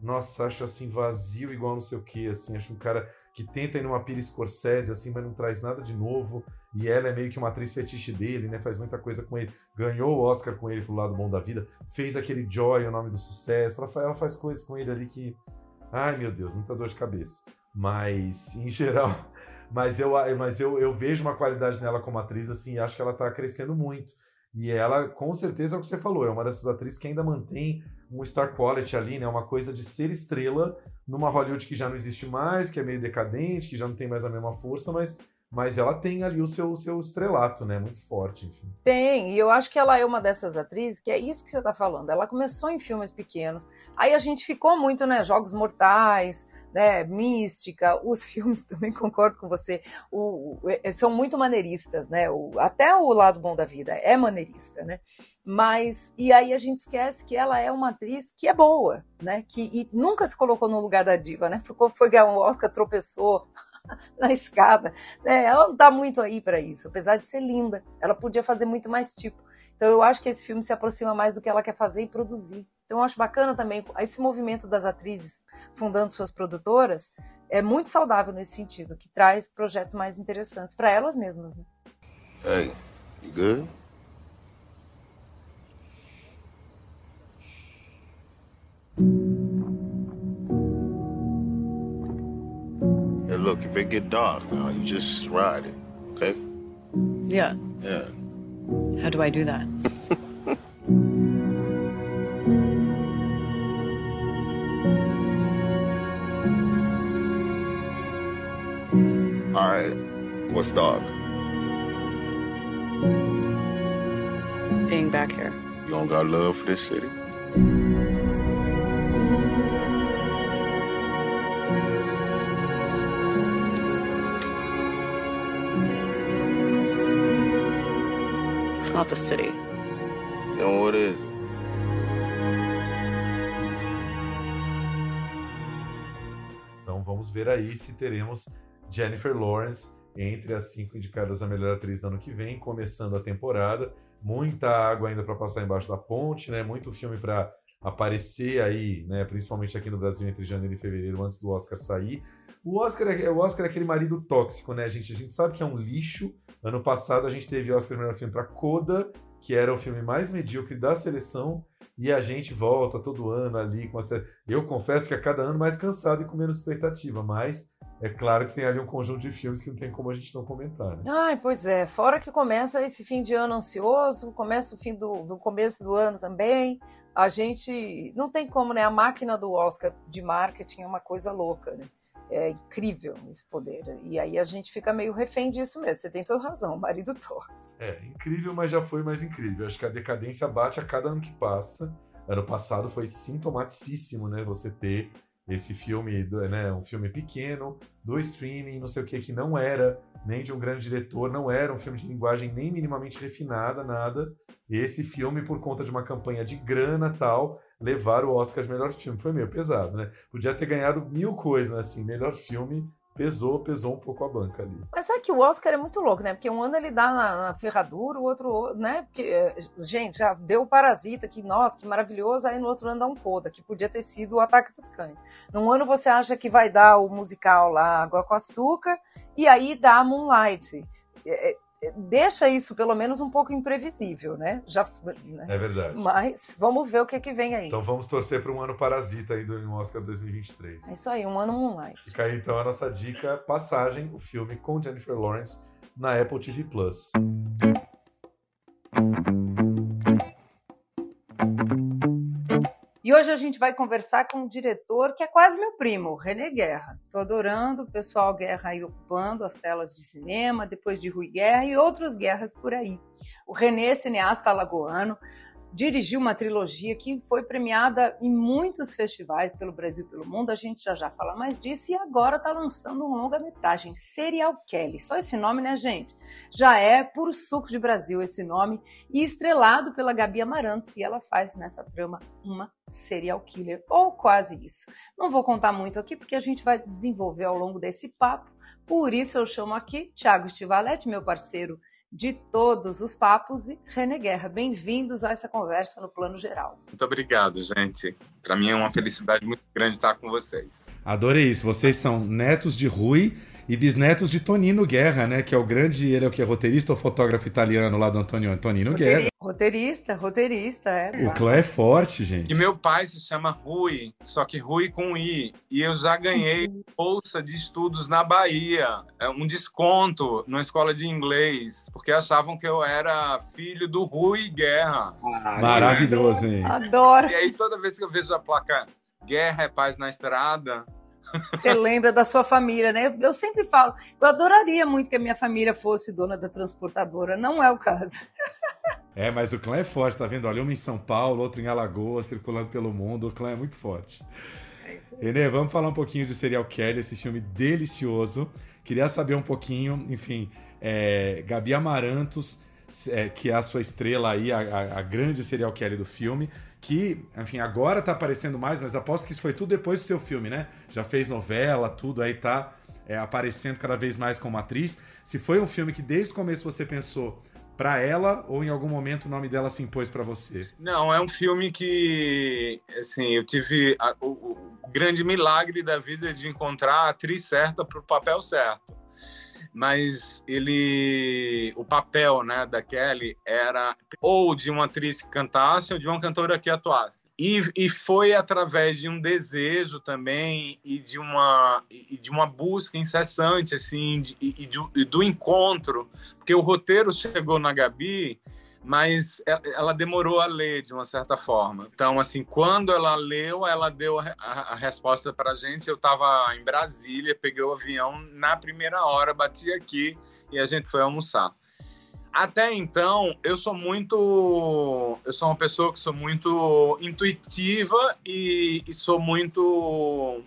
nossa, acho assim, vazio igual não sei o que, assim, acho um cara que tenta ir numa Pires Scorsese, assim, mas não traz nada de novo. E ela é meio que uma atriz fetiche dele, né? Faz muita coisa com ele. Ganhou o Oscar com ele pro lado bom da vida. Fez aquele Joy, o nome do sucesso. Ela faz, ela faz coisas com ele ali que. Ai, meu Deus, muita dor de cabeça. Mas, em geral. Mas eu, mas eu, eu vejo uma qualidade nela como atriz, assim, acho que ela tá crescendo muito. E ela, com certeza, é o que você falou, é uma dessas atrizes que ainda mantém um star quality ali, né? Uma coisa de ser estrela numa Hollywood que já não existe mais, que é meio decadente, que já não tem mais a mesma força, mas mas ela tem ali o seu, seu estrelato, né? Muito forte, enfim. Tem, e eu acho que ela é uma dessas atrizes que é isso que você está falando. Ela começou em filmes pequenos, aí a gente ficou muito, né? Jogos Mortais, né? Mística, os filmes também concordo com você, o, o, é, são muito maneiristas, né? O, até o lado bom da vida é maneirista, né? Mas e aí a gente esquece que ela é uma atriz que é boa, né? Que nunca se colocou no lugar da diva, né? Ficou, foi ganhar um Oscar, tropeçou, na escada. Né? Ela não está muito aí para isso, apesar de ser linda. Ela podia fazer muito mais tipo. Então eu acho que esse filme se aproxima mais do que ela quer fazer e produzir. Então eu acho bacana também esse movimento das atrizes fundando suas produtoras é muito saudável nesse sentido, que traz projetos mais interessantes para elas mesmas. Né? Hey, you good? look, if it get dark now, you just ride it, okay? Yeah. Yeah. How do I do that? All right. What's dog? Being back here. You don't got love for this city? Not the city. Then what is it? Então vamos ver aí se teremos Jennifer Lawrence entre as cinco indicadas a melhor atriz do ano que vem, começando a temporada. Muita água ainda para passar embaixo da ponte, né? Muito filme para aparecer aí, né? Principalmente aqui no Brasil entre janeiro e fevereiro, antes do Oscar sair. O Oscar é, o Oscar é aquele marido tóxico, né, gente? A gente sabe que é um lixo, Ano passado a gente teve Oscar melhor filme para Coda, que era o filme mais medíocre da seleção, e a gente volta todo ano ali com a série. Eu confesso que a cada ano mais cansado e com menos expectativa, mas é claro que tem ali um conjunto de filmes que não tem como a gente não comentar. Né? Ai, pois é. Fora que começa esse fim de ano ansioso, começa o fim do, do começo do ano também. A gente não tem como, né? A máquina do Oscar de marketing é uma coisa louca, né? É incrível esse poder. E aí a gente fica meio refém disso mesmo. Você tem toda razão, marido torce. É, incrível, mas já foi mais incrível. Acho que a decadência bate a cada ano que passa. Ano passado foi sintomaticíssimo, né? Você ter esse filme, né, um filme pequeno, do streaming, não sei o que, que não era nem de um grande diretor, não era um filme de linguagem nem minimamente refinada, nada. Esse filme, por conta de uma campanha de grana tal, levar o Oscar de melhor filme. Foi meio pesado, né? Podia ter ganhado mil coisas, né? Assim, melhor filme, pesou, pesou um pouco a banca ali. Mas sabe que o Oscar é muito louco, né? Porque um ano ele dá na, na ferradura, o outro, né? Porque, eh, gente, já deu o Parasita, que, nossa, que maravilhoso, aí no outro ano dá um Coda, que podia ter sido o Ataque dos Cães. Num ano você acha que vai dar o musical lá, Água com Açúcar, e aí dá Moonlight. É, deixa isso pelo menos um pouco imprevisível, né? Já, né? É verdade. Mas vamos ver o que, é que vem aí. Então vamos torcer para um ano parasita aí do Oscar 2023. É isso aí, um ano Moonlight. Fica aí então a nossa dica, Passagem, o filme com Jennifer Lawrence na Apple TV Plus. E hoje a gente vai conversar com um diretor que é quase meu primo, René Guerra. Estou adorando o pessoal Guerra aí ocupando as telas de cinema, depois de Rui Guerra e outros guerras por aí. O René, cineasta alagoano, dirigiu uma trilogia que foi premiada em muitos festivais pelo Brasil e pelo mundo. A gente já já fala mais disso e agora está lançando um longa-metragem, Serial Kelly. Só esse nome, né, gente? Já é puro suco de Brasil esse nome e estrelado pela Gabi Amarantos e ela faz nessa trama uma serial killer ou quase isso. Não vou contar muito aqui porque a gente vai desenvolver ao longo desse papo. Por isso eu chamo aqui Thiago Estivalete, meu parceiro de todos os papos e René Guerra. Bem-vindos a essa conversa no plano geral. Muito obrigado, gente. Para mim é uma felicidade muito grande estar com vocês. Adorei isso. Vocês são netos de Rui e bisnetos de Tonino Guerra, né? Que é o grande, ele é o que é roteirista ou fotógrafo italiano lá do Antonio Tonino Guerra. Roteirista, roteirista, é. O clã é forte, gente. E meu pai se chama Rui, só que Rui com I. E eu já ganhei bolsa de estudos na Bahia, é um desconto na escola de inglês, porque achavam que eu era filho do Rui Guerra. Maravilhoso, hein? Adoro. E aí toda vez que eu vejo a placa Guerra é paz na estrada, você lembra da sua família, né? Eu sempre falo, eu adoraria muito que a minha família fosse dona da transportadora, não é o caso. É, mas o clã é forte, tá vendo? Olha, um em São Paulo, outro em Alagoas, circulando pelo mundo, o clã é muito forte. Renê, vamos falar um pouquinho de Serial Kelly, esse filme delicioso. Queria saber um pouquinho, enfim, é, Gabi Amarantos, é, que é a sua estrela aí, a, a, grande Serial Kelly do filme que, enfim, agora tá aparecendo mais, mas aposto que isso foi tudo depois do seu filme, né? Já fez novela, tudo aí tá é, aparecendo cada vez mais como atriz. Se foi um filme que desde o começo você pensou para ela ou em algum momento o nome dela se impôs para você? Não, é um filme que, assim, eu tive a, o, o, grande milagre da vida de encontrar a atriz certa para o papel certo mas ele o papel né da Kelly era ou de uma atriz que cantasse ou de uma cantora que atuasse. E, e foi através de um desejo também e de uma e de uma busca incessante assim de, e, do, e do encontro. Porque o roteiro chegou na Gabi mas ela demorou a ler de uma certa forma. Então, assim, quando ela leu, ela deu a, a, a resposta para a gente. Eu estava em Brasília, peguei o avião na primeira hora, bati aqui e a gente foi almoçar. Até então, eu sou muito, eu sou uma pessoa que sou muito intuitiva e, e sou muito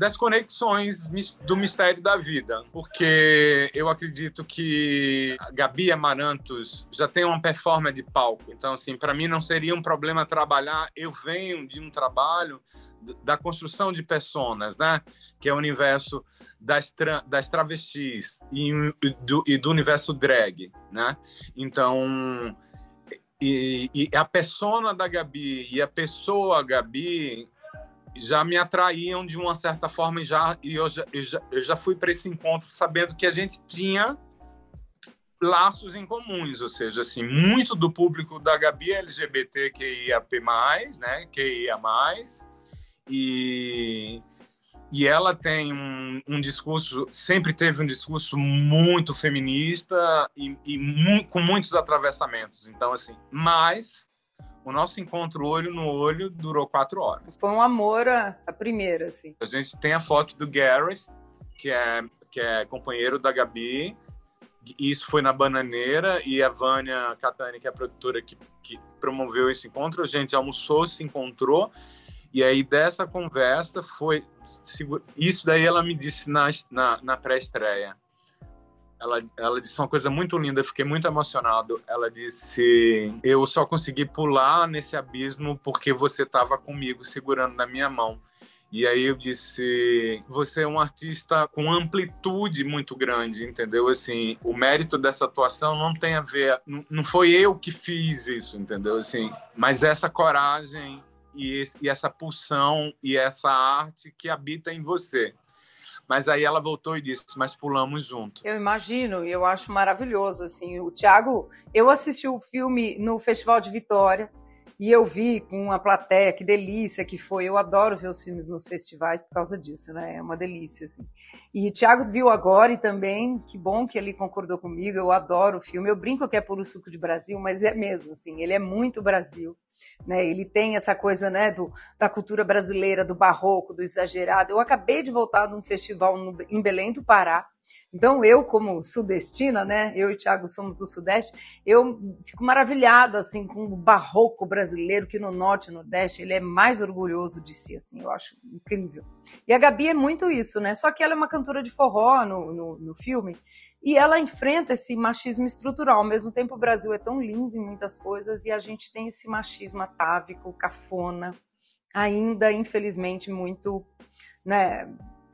das conexões do mistério da vida, porque eu acredito que a Gabi Amarantos já tem uma performance de palco, então assim, para mim não seria um problema trabalhar, eu venho de um trabalho da construção de personas, né, que é o universo das, tra das travestis e do, e do universo drag, né? Então, e, e, a persona da Gabi e a pessoa Gabi já me atraíam de uma certa forma e já e eu já, eu já, eu já fui para esse encontro sabendo que a gente tinha laços em comuns, ou seja, assim, muito do público da Gabi é mais, né, que ia mais e e ela tem um, um, discurso, sempre teve um discurso muito feminista e, e mu com muitos atravessamentos. Então, assim, mas o nosso encontro olho no olho durou quatro horas. Foi um amor a, a primeira, assim. A gente tem a foto do Gareth, que é, que é companheiro da Gabi. Isso foi na Bananeira e a Vânia Catani, que é a produtora que, que promoveu esse encontro, a gente almoçou, se encontrou. E aí, dessa conversa, foi. Isso daí ela me disse na, na, na pré-estreia ela, ela disse uma coisa muito linda, fiquei muito emocionado. Ela disse: Eu só consegui pular nesse abismo porque você estava comigo, segurando na minha mão. E aí eu disse: Você é um artista com amplitude muito grande, entendeu? Assim, o mérito dessa atuação não tem a ver, não foi eu que fiz isso, entendeu? Assim, mas essa coragem e, esse, e essa pulsão e essa arte que habita em você. Mas aí ela voltou e disse: Mas pulamos junto. Eu imagino, e eu acho maravilhoso. Assim, o Thiago, eu assisti o filme no Festival de Vitória e eu vi com uma plateia, que delícia que foi. Eu adoro ver os filmes nos festivais por causa disso, né? É uma delícia, assim. E o Thiago viu agora e também, que bom que ele concordou comigo. Eu adoro o filme. Eu brinco que é por o suco de Brasil, mas é mesmo, assim. Ele é muito Brasil. Né? Ele tem essa coisa né, do, da cultura brasileira, do barroco, do exagerado. Eu acabei de voltar de um festival no, em Belém do Pará, Então, eu, como sudestina, né? Eu e o Thiago somos do Sudeste, eu fico maravilhada, assim, com o barroco brasileiro, que no Norte e Nordeste ele é mais orgulhoso de si, assim, eu acho incrível. E a Gabi é muito isso, né? Só que ela é uma cantora de forró no, no, no filme, e ela enfrenta esse machismo estrutural. Ao mesmo tempo, o Brasil é tão lindo em muitas coisas, e a gente tem esse machismo atávico, cafona, ainda, infelizmente, muito né,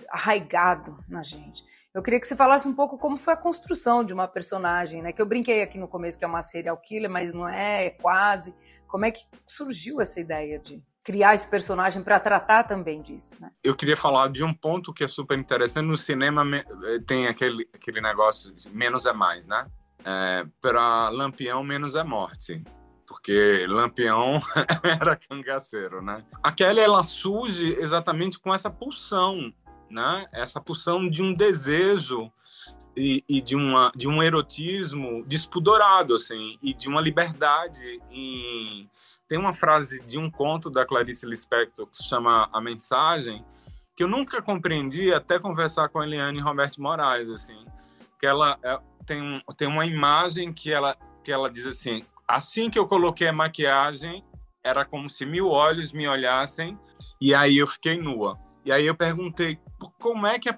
arraigado na gente. Eu queria que você falasse um pouco como foi a construção de uma personagem, né? Que eu brinquei aqui no começo que é uma serial killer, mas não é, é quase. Como é que surgiu essa ideia de criar esse personagem para tratar também disso, né? Eu queria falar de um ponto que é super interessante no cinema eh, tem aquele aquele negócio de menos é mais, né? É, para Lampião menos é morte porque Lampião era cangaceiro, né? A Kelly ela surge exatamente com essa pulsão né? Essa pulsão de um desejo e, e, de, uma, de um erotismo despudorado, assim, e de uma liberdade. Em... Tem uma frase de um conto da Clarice Lispector que se chama A Mensagem, que eu nunca compreendi até conversar com a Eliane Roberto Moraes, assim, que ela é, tem, tem uma imagem que ela, que ela diz assim, assim que eu coloquei a maquiagem, era como se mil olhos me olhassem e aí eu fiquei nua. E aí eu perguntei como é que a,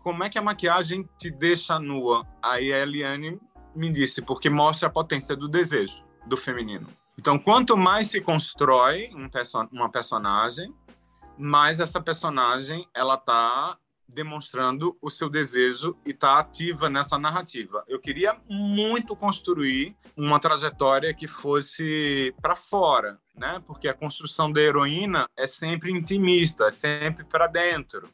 como é que a maquiagem te deixa nua? Aí a Eliane me disse porque mostra a potência do desejo do feminino. Então, quanto mais se constrói um perso uma personagem, mais essa personagem ela tá demonstrando o seu desejo e está ativa nessa narrativa. Eu queria muito construir uma trajetória que fosse para fora, né? Porque a construção da heroína é sempre intimista, é sempre para dentro.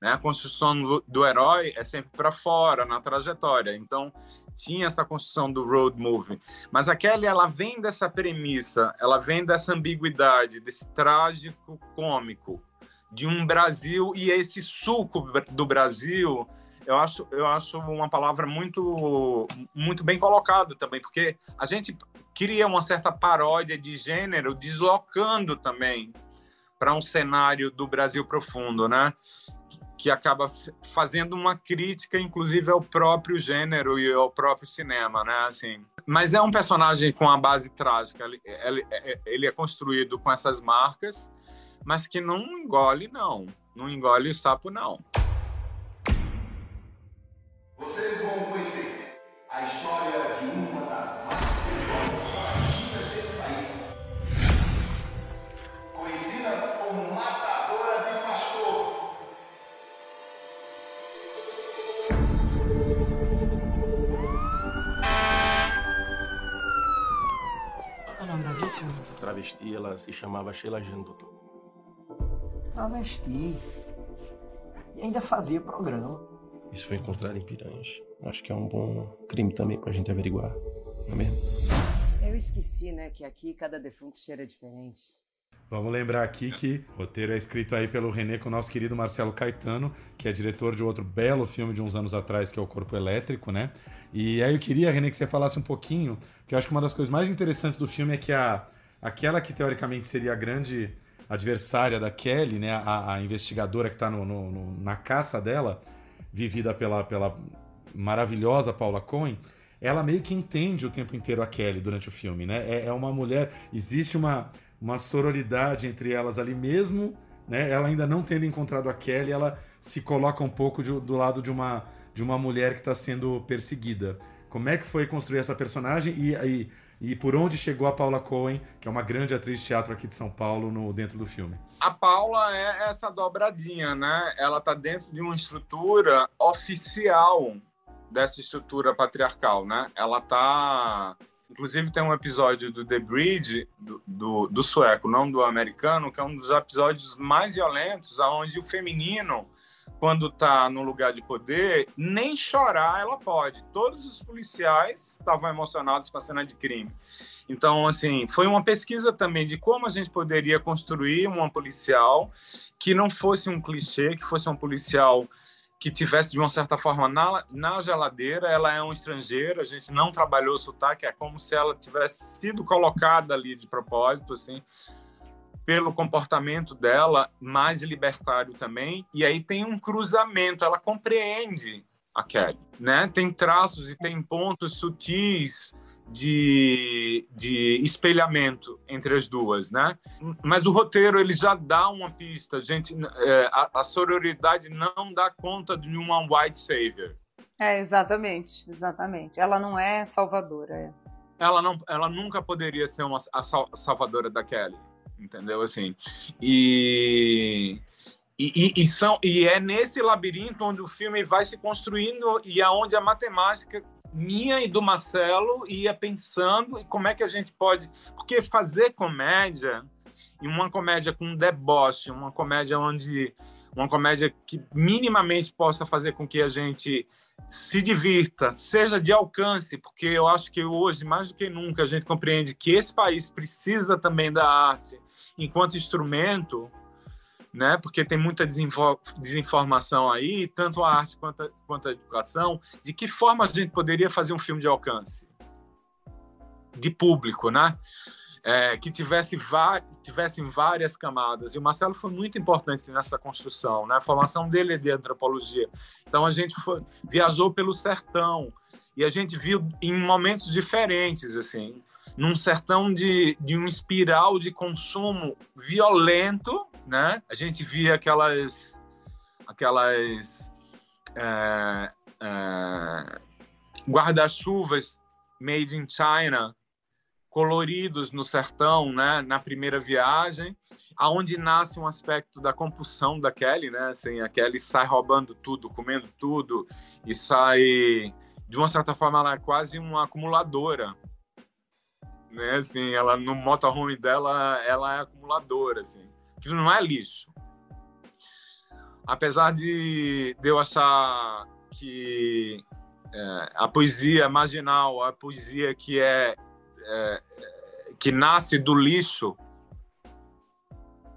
Né? A construção do, herói é sempre para fora, na trajetória. Então, tinha essa construção do road movie. Mas a Kelly, ela vem dessa premissa, ela vem dessa ambiguidade, desse trágico cômico, de um Brasil e esse suco do Brasil, eu acho, eu acho uma palavra muito, muito bem colocada também, porque a gente cria uma certa paródia de gênero, deslocando também para um cenário do Brasil profundo, né? Que acaba fazendo uma crítica, inclusive, ao próprio gênero e ao próprio cinema, né? Assim, mas é um personagem com a base trágica. Ele, ele, ele é construído com essas marcas mas que não engole, não. Não engole o sapo, não. Vocês vão conhecer a história de uma das mais perigosas faxinas desse país. Conhecida como Matadora de Pastor. Qual é o nome da vítima? Travesti, ela se chamava Sheila Jane, doutor travesti. E ainda fazia programa. Isso foi encontrado em Piranhas. Acho que é um bom crime também pra gente averiguar, não é mesmo? Eu esqueci, né, que aqui cada defunto cheira diferente. Vamos lembrar aqui que o roteiro é escrito aí pelo René com o nosso querido Marcelo Caetano, que é diretor de outro belo filme de uns anos atrás, que é O Corpo Elétrico, né? E aí eu queria, René, que você falasse um pouquinho, que eu acho que uma das coisas mais interessantes do filme é que a, aquela que teoricamente seria a grande adversária da Kelly, né, a, a investigadora que está na caça dela, vivida pela, pela maravilhosa Paula Cohen, ela meio que entende o tempo inteiro a Kelly durante o filme, né? É, é uma mulher, existe uma, uma sororidade entre elas ali mesmo, né? Ela ainda não tendo encontrado a Kelly, ela se coloca um pouco de, do lado de uma, de uma mulher que está sendo perseguida. Como é que foi construir essa personagem e, e e por onde chegou a Paula Cohen, que é uma grande atriz de teatro aqui de São Paulo, no, dentro do filme? A Paula é essa dobradinha, né? Ela está dentro de uma estrutura oficial dessa estrutura patriarcal, né? Ela está Inclusive tem um episódio do The Bridge, do, do, do, sueco, não do americano, que é um dos episódios mais violentos, aonde o feminino quando está no lugar de poder, nem chorar ela pode. Todos os policiais estavam emocionados com a cena de crime. Então, assim, foi uma pesquisa também de como a gente poderia construir uma policial que não fosse um clichê, que fosse um policial que tivesse de uma certa forma na, na geladeira, ela é um estrangeira, a gente não trabalhou o sotaque, é como se ela tivesse sido colocada ali de propósito, assim, pelo comportamento dela, mais libertário também, e aí tem um cruzamento, ela compreende a Kelly, né? Tem traços e tem pontos sutis de, de espelhamento entre as duas, né? Mas o roteiro ele já dá uma pista, gente. É, a, a sororidade não dá conta de uma white savior. É, exatamente, exatamente. Ela não é salvadora. É. Ela não, ela nunca poderia ser uma a salvadora da Kelly, entendeu? Assim, e e, e, são, e é nesse labirinto onde o filme vai se construindo e aonde a matemática minha e do Marcelo ia pensando e como é que a gente pode. Porque fazer comédia, e uma comédia com deboche, uma comédia onde. Uma comédia que minimamente possa fazer com que a gente se divirta, seja de alcance, porque eu acho que hoje, mais do que nunca, a gente compreende que esse país precisa também da arte enquanto instrumento né? Porque tem muita desinformação aí, tanto a arte quanto a, quanto a educação. De que forma a gente poderia fazer um filme de alcance, de público, né? É, que tivesse tivessem várias camadas. E o Marcelo foi muito importante nessa construção, né? A formação dele é de antropologia. Então a gente foi, viajou pelo sertão e a gente viu em momentos diferentes, assim, num sertão de, de um espiral de consumo violento, né? A gente via aquelas aquelas é, é, guarda-chuvas made in China coloridos no sertão, né? Na primeira viagem, aonde nasce um aspecto da compulsão da Kelly, né? Assim, a Kelly sai roubando tudo, comendo tudo e sai de uma certa forma ela é quase uma acumuladora né? Assim, ela no motorhome dela, ela é acumuladora, assim. Aquilo não é lixo. Apesar de, de eu achar que é, a poesia marginal, a poesia que é, é que nasce do lixo,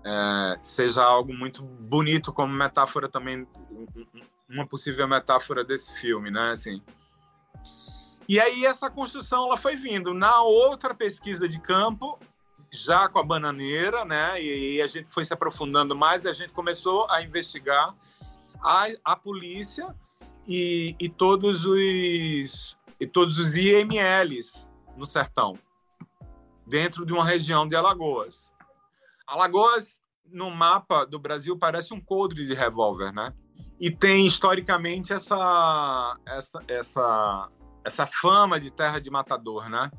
é, seja algo muito bonito como metáfora também, uma possível metáfora desse filme, né? Assim, e aí essa construção ela foi vindo. Na outra pesquisa de campo, já com a bananeira, né? E, a gente foi se aprofundando mais, a gente começou a investigar a, a polícia e, e todos os e todos os IMLs no sertão, dentro de uma região de Alagoas. Alagoas, no mapa do Brasil, parece um coldre de revólver, né? E tem historicamente essa essa essa essa fama de terra de matador, né?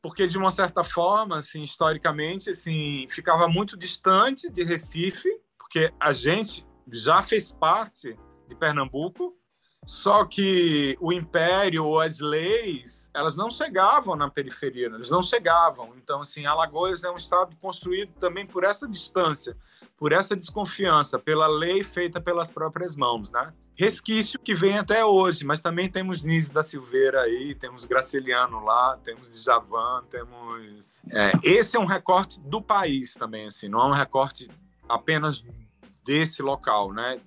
Porque de uma certa forma, assim, historicamente, assim, ficava muito distante de Recife, porque a gente já fez parte de Pernambuco, só que o império ou as leis, elas não chegavam na periferia, elas não chegavam. Então, assim, Alagoas é um estado construído também por essa distância, por essa desconfiança, pela lei feita pelas próprias mãos, né? Resquício que vem até hoje, mas também temos Nise da Silveira aí, temos Graciliano lá, temos Javan, temos... É, esse é um recorte do país também, assim, não é um recorte apenas desse local, né,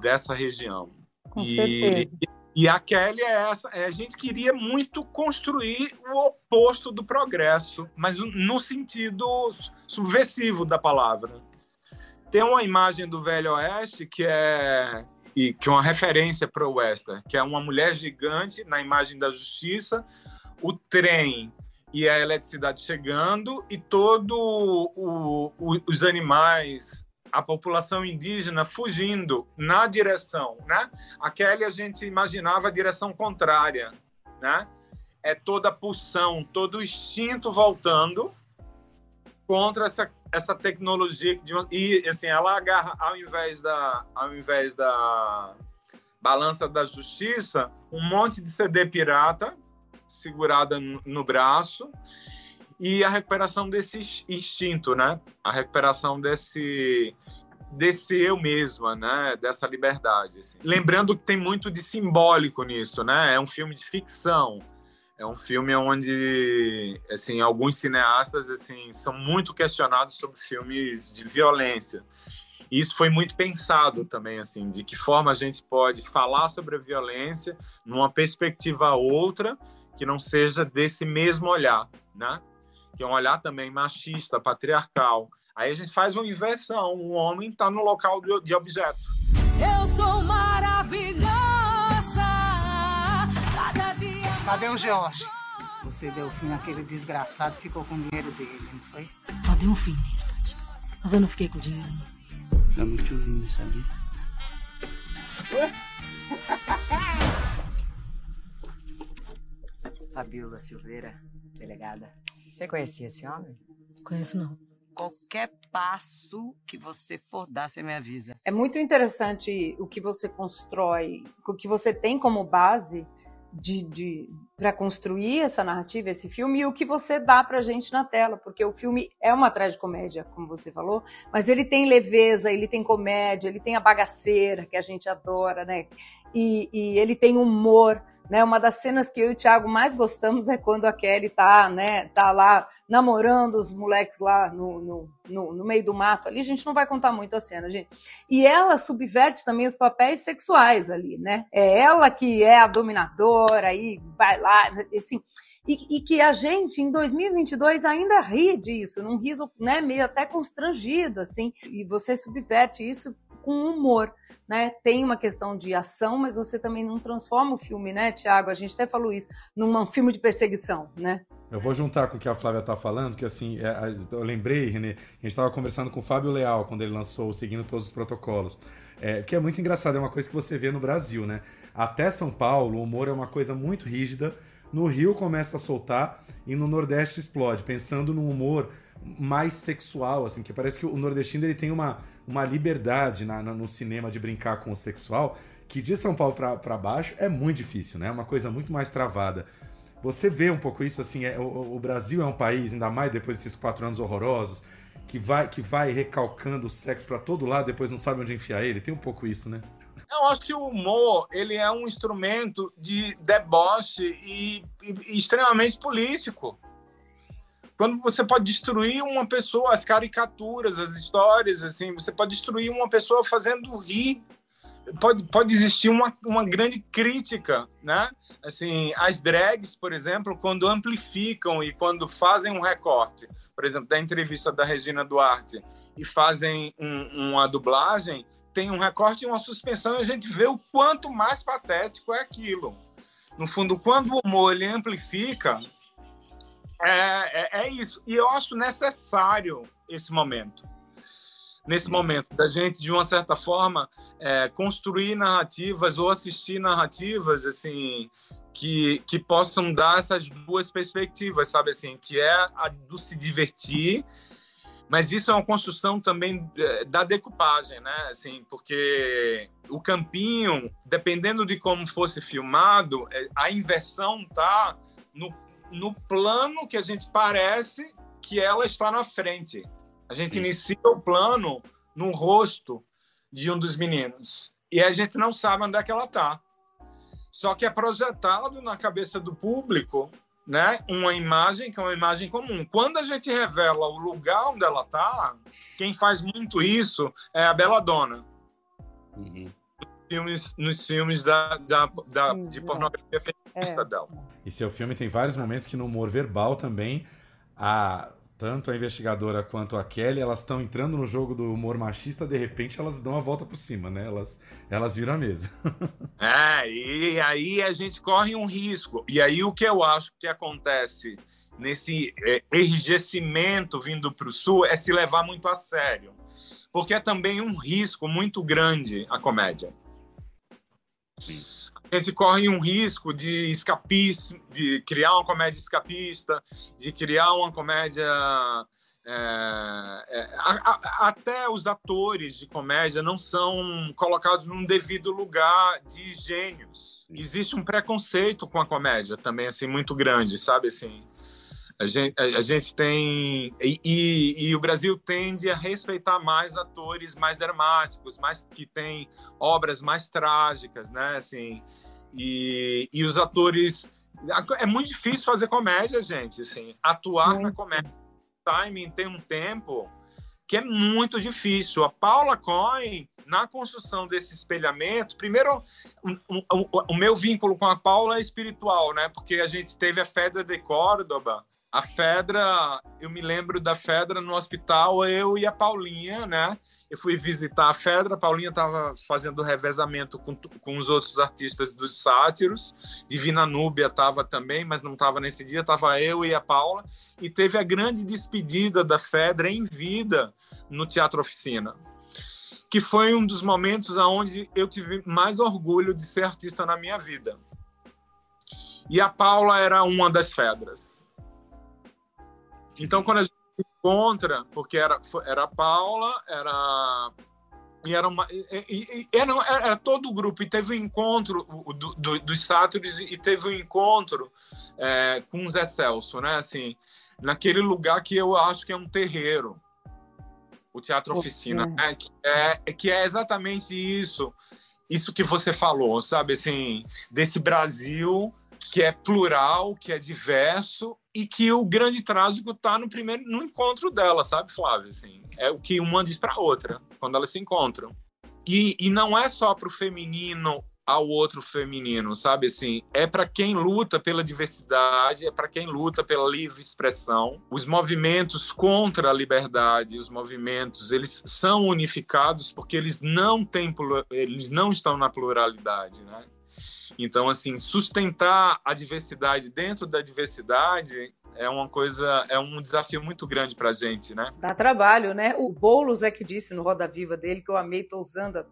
dessa região. Com e, e a Kelly é essa, é, a gente queria muito construir o oposto do progresso, mas no sentido subversivo da palavra. Tem uma imagem do Velho Oeste que é e que é uma referência para o western, que é uma mulher gigante na imagem da justiça, o trem e a eletricidade chegando e todo o, o, os animais, a população indígena fugindo na direção, né? Aquela a gente imaginava a direção contrária, né? É toda a pulsão, todo o instinto voltando contra essa essa tecnologia e assim ela agarra ao invés da ao invés da balança da justiça um monte de CD pirata segurada no braço e a recuperação desse instinto, né? A recuperação desse desse eu mesma, né? Dessa liberdade. Assim. Lembrando que tem muito de simbólico nisso, né? É um filme de ficção é um filme onde, assim, alguns cineastas, assim, são muito questionados sobre filmes de violência. E isso foi muito pensado também, assim, de que forma a gente pode falar sobre a violência numa perspectiva outra que não seja desse mesmo olhar, né? Que é um olhar também machista, patriarcal. Aí a gente faz uma inversão, o homem está no local de objeto. Eu sou maravilhosa Cadê o Jorge? Você deu fim naquele desgraçado e ficou com o dinheiro dele, não foi? Só dei um fim nele, Fátima. Mas eu não fiquei com o dinheiro. não. Tá muito lindo, sabia? Fabiola Silveira, delegada. Você conhecia esse homem? Conheço não. Qualquer passo que você for dar, você me avisa. É muito interessante o que você constrói, o que você tem como base de, de para construir essa narrativa, esse filme, e o que você dá pra gente na tela, porque o filme é uma tragicomédia, como você falou, mas ele tem leveza, ele tem comédia, ele tem a bagaceira que a gente adora, né? E, e ele tem humor, né? Uma das cenas que eu e o Thiago mais gostamos é quando a Kelly tá, né, tá lá namorando os moleques lá no, no, no, no meio do mato ali. A gente não vai contar muito a cena, gente. E ela subverte também os papéis sexuais ali, né? É ela que é a dominadora, aí vai lá, assim. E, e, que a gente, em 2022, ainda ri disso, num riso né, meio até constrangido, assim, e você subverte isso com humor, né? Tem uma questão de ação, mas você também não transforma o filme, né, Tiago? A gente até falou isso, num filme de perseguição, né? Eu vou juntar com o que a Flávia tá falando, que assim, é, eu lembrei, Renê, a gente estava conversando com o Fábio Leal quando ele lançou o Seguindo Todos os Protocolos. É, que é muito engraçado, é uma coisa que você vê no Brasil, né? Até São Paulo, o humor é uma coisa muito rígida. No Rio começa a soltar e no Nordeste explode, pensando num humor mais sexual, assim, que parece que o nordestino ele tem uma, uma liberdade na, na, no cinema de brincar com o sexual, que de São Paulo para baixo é muito difícil, né? É uma coisa muito mais travada. Você vê um pouco isso, assim, é, o, o Brasil é um país, ainda mais depois desses quatro anos horrorosos, que vai, que vai recalcando o sexo para todo lado, depois não sabe onde enfiar ele. Tem um pouco isso, né? Eu acho que o humor ele é um instrumento de deboche e, e, e extremamente político quando você pode destruir uma pessoa, as caricaturas, as histórias, assim, você pode destruir uma pessoa fazendo rir. Pode, pode existir uma, uma grande crítica, né? Assim, as drags, por exemplo, quando amplificam e quando fazem um recorte, por exemplo, da entrevista da Regina Duarte e fazem um, uma dublagem, tem um recorte e uma suspensão e a gente vê o quanto mais patético é aquilo. No fundo, quando o humor ele amplifica, é, é, é, isso. E eu acho necessário esse momento. Nesse momento, da gente, de uma certa forma, é, construir narrativas ou assistir narrativas, assim, que, que possam dar essas duas perspectivas, sabe, assim, que é a do se divertir, mas isso é uma construção também é, da decupagem, né, assim, porque o campinho, dependendo de como fosse filmado, é, a inversão tá no no plano que a gente parece que ela está na frente. A gente Sim. inicia o plano no rosto de um dos meninos e a gente não sabe onde é que ela está. Só que é projetado na cabeça do público, né, uma imagem que é uma imagem comum. Quando a gente revela o lugar onde ela está, quem faz muito isso é a Bela Dona. Uhum filmes, nos filmes da, da, da de pornografia feminista é. dela. E seu filme tem vários momentos que no humor verbal também, a, tanto a investigadora quanto a Kelly, elas estão entrando no jogo do humor machista, de repente elas dão a volta por cima, né? Elas, elas viram a mesa. é, e aí a gente corre um risco. E aí o que eu acho que acontece nesse é, enrijecimento vindo para o sul é se levar muito a sério. Porque é também um risco muito grande a comédia. A gente corre um risco de escapismo, de criar uma comédia escapista, de criar uma comédia. É, é, a, a, até os atores de comédia não são colocados num devido lugar de gênios. Existe um preconceito com a comédia também, assim, muito grande, sabe? Assim, a gente, a, a gente tem. E, e, e, o Brasil tende a respeitar mais atores mais dramáticos, mais que têm obras mais trágicas, né? Assim, e, e os atores. É muito difícil fazer comédia, gente. Assim, atuar na comédia. Timing tem um tempo que é muito difícil. A Paula Cohen, na construção desse espelhamento, primeiro, o, meu vínculo com a Paula é espiritual, né? Porque a gente teve a Fedra de Córdoba, a Fedra, eu me lembro da Fedra no hospital, eu e a Paulinha, né? Eu fui visitar a Fedra, a Paulinha estava fazendo revezamento com, com os outros artistas dos sátiros, Divina Núbia estava também, mas não estava nesse dia, estava eu e a Paula, e teve a grande despedida da Fedra em vida no Teatro Oficina, que foi um dos momentos onde eu tive mais orgulho de ser artista na minha vida. E a Paula era uma das Fedras. Então, quando a encontra, porque era, era a Paula, era e era, uma, e, e, era, era, todo o grupo, e teve um encontro do, do, dos sátiros e teve um encontro é, com o Zé Celso, né? Assim, naquele lugar que eu acho que é um terreiro, o Teatro Oficina, né? que, é, que é exatamente isso, isso que você falou, sabe? Assim, desse Brasil que é plural, que é diverso e que o grande trágico está no primeiro no encontro dela, sabe, Flávia? Assim, é o que uma diz para outra quando elas se encontram. E, e não é só para o feminino ao outro feminino, sabe assim? É para quem luta pela diversidade, é para quem luta pela livre expressão. Os movimentos contra a liberdade, os movimentos, eles são unificados porque eles não têm eles não estão na pluralidade, né? Então, assim, sustentar a diversidade dentro da diversidade é uma coisa, é um desafio muito grande para a gente, né? Dá trabalho, né? O Boulos é que disse no Roda Viva dele, que eu amei, tô usando,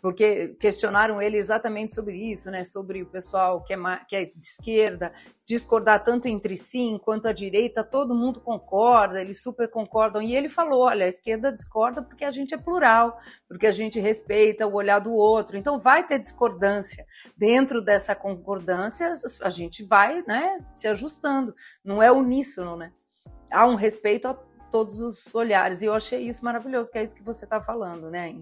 porque questionaram ele exatamente sobre isso, né? Sobre o pessoal que é, que é de esquerda discordar tanto entre si enquanto a direita, todo mundo concorda, eles super concordam. E ele falou: olha, a esquerda discorda porque a gente é plural, porque a gente respeita o olhar do outro. Então vai ter discordância. Dentro dessa concordância, a gente vai né, se ajustando. Não é uníssono, né? Há um respeito a todos os olhares. E eu achei isso maravilhoso, que é isso que você está falando, né?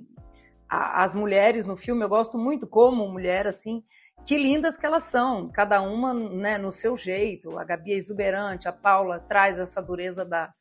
As mulheres no filme, eu gosto muito como mulher, assim, que lindas que elas são, cada uma né, no seu jeito. A Gabi é exuberante, a Paula traz essa dureza da,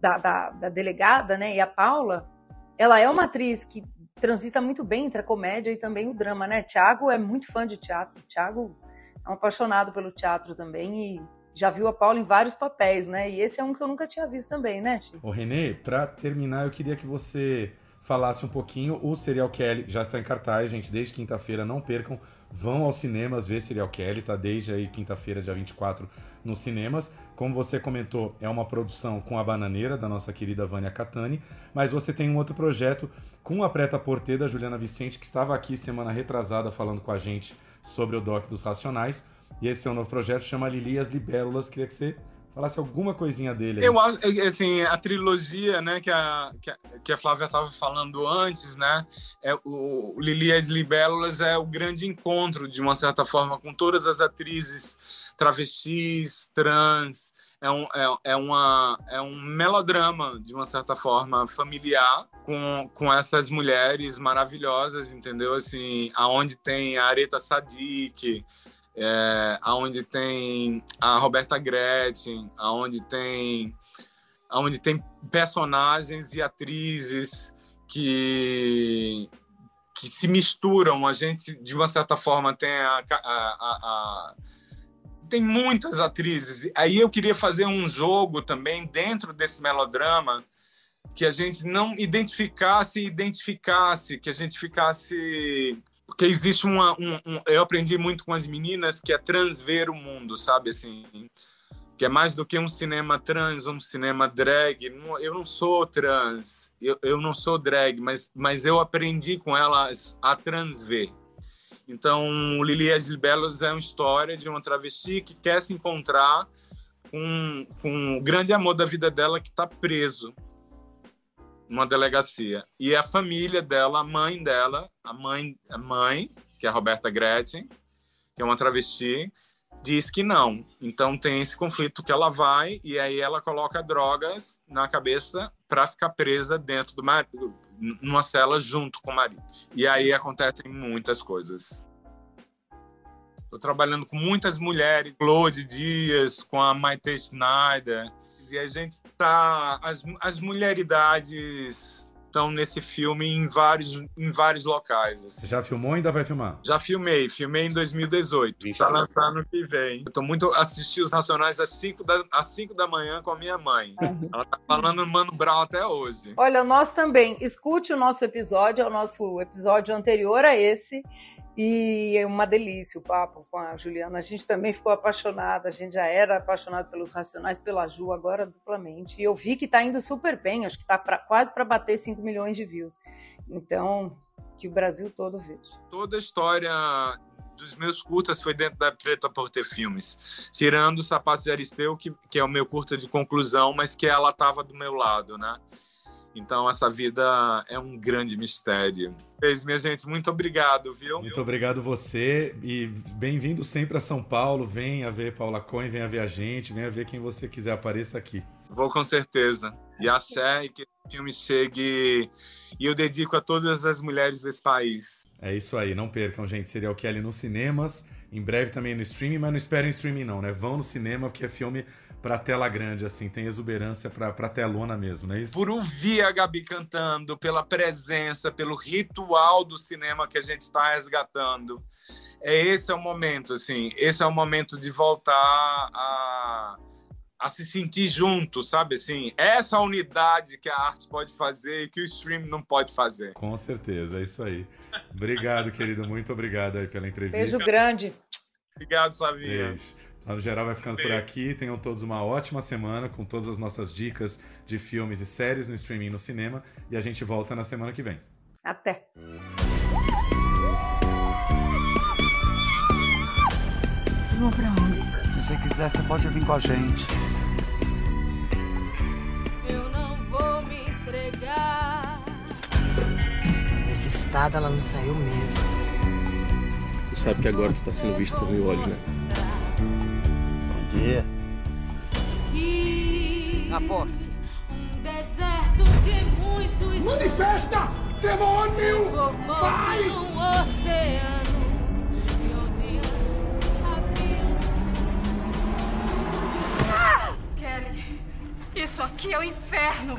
da, da, da delegada, né? E a Paula, ela é uma atriz que transita muito bem entre a comédia e também o drama, né? Tiago é muito fã de teatro. Tiago é um apaixonado pelo teatro também e já viu a Paula em vários papéis, né? E esse é um que eu nunca tinha visto também, né, Chico? Ô, Renê, para terminar, eu queria que você falasse um pouquinho. O Serial Kelly já está em cartaz, gente, desde quinta-feira. Não percam, vão aos cinemas ver Serial Kelly, tá desde aí quinta-feira, dia 24, nos cinemas. Como você comentou, é uma produção com a Bananeira, da nossa querida Vânia Catani, mas você tem um outro projeto com a Preta Porter, da Juliana Vicente, que estava aqui semana retrasada falando com a gente sobre o DOC dos Racionais. E esse é um novo projeto, chama Lili e as Libélulas. Queria que você falasse alguma coisinha dele. Aí. Eu acho, é, assim, a trilogia, né, que a, que a, que a Flávia estava falando antes, né, é o, o Lili as Libélulas é o grande encontro, de uma certa forma, com todas as atrizes travestis, trans, é um, é, é, uma, é um melodrama, de uma certa forma, familiar, com, com essas mulheres maravilhosas, entendeu? Assim, aonde tem a Areta Sadik, é, aonde tem a Roberta Gretchen, aonde tem aonde tem personagens e atrizes que que se misturam. A gente, de uma certa forma, tem a, a, a, a tem muitas atrizes. Aí eu queria fazer um jogo também dentro desse melodrama que a gente não identificasse, identificasse, que a gente ficasse porque existe uma um, um, eu aprendi muito com as meninas que é transver o mundo sabe assim? Que é mais do que um cinema trans um cinema drag. Eu não sou trans eu, eu não sou drag mas mas eu aprendi com elas a transver então Lili as Libelos é uma história de uma travesti que quer se encontrar com, com o grande amor da vida dela que está preso numa delegacia. E a família dela, a mãe dela, a mãe, a mãe, que é a Roberta Gretchen, que é uma travesti, diz que não. Então tem esse conflito que ela vai e aí ela coloca drogas na cabeça para ficar presa dentro do marido, numa cela junto com o marido. E aí acontecem muitas coisas. Estou trabalhando com muitas mulheres, Claude Dias, com a Maite Schneider, e a gente está as, as mulheridades estão nesse filme em vários, em vários locais. assim. Você já filmou ou ainda vai filmar? Já filmei, filmei em 2018. Tá lançando no que vem. Eu tô muito assisti os Nacionais às 5 da, às 5 da manhã com a minha mãe. Ela tá falando Mano Brown até hoje. Olha, nós também. Escute o nosso episódio, é o nosso episódio anterior a esse. E é uma delícia o papo com a Juliana. A gente também ficou apaixonada. A gente já era apaixonado pelos Racionais, pela Ju, agora duplamente. E eu vi que tá indo super bem. Acho que tá pra, quase para bater 5 milhões de views. Então, que o Brasil todo veja. Toda a história dos meus curtas foi dentro da Preta por Ter Filmes. Tirando o Sapatos de Aristeu, que, que é o meu curta de conclusão, mas que ela tava do meu lado, né? Então, essa vida é um grande mistério. Fez, minha gente, muito obrigado, viu? Muito obrigado você e bem-vindo sempre a São Paulo. Venha ver Paula Cohen, venha ver a gente, venha ver quem você quiser, apareça aqui. Vou com certeza. E axé, e que o filme chegue. E eu dedico a todas as mulheres desse país. É isso aí, não percam, gente. Serial Kelly nos cinemas, em breve também no streaming, mas não esperem streaming não, né? Vão no cinema, porque é filme pra tela grande, assim, tem exuberância pra, pra telona mesmo, não é isso? Por ouvir a Gabi cantando, pela presença, pelo ritual do cinema que a gente está resgatando. É esse é o momento, assim, esse é o momento de voltar a, a se sentir junto, sabe? Assim, essa unidade que a arte pode fazer e que o stream não pode fazer. Com certeza, é isso aí. Obrigado, querido, muito obrigado aí pela entrevista. Beijo grande. Obrigado, Flavinha. Beijo. No geral vai ficando por aqui. Tenham todos uma ótima semana com todas as nossas dicas de filmes e séries no streaming e no cinema. E a gente volta na semana que vem. Até. Vocês vão pra onde? Se você quiser, você pode vir com a gente. Eu não vou me entregar. Nesse estado ela não saiu mesmo. Tu sabe que agora tu tá sendo visto por mil olhos, né? E Na porta. um deserto de muitos Manifesta! Demônio! Vai! um oceano. E onde Kelly, isso aqui é o inferno.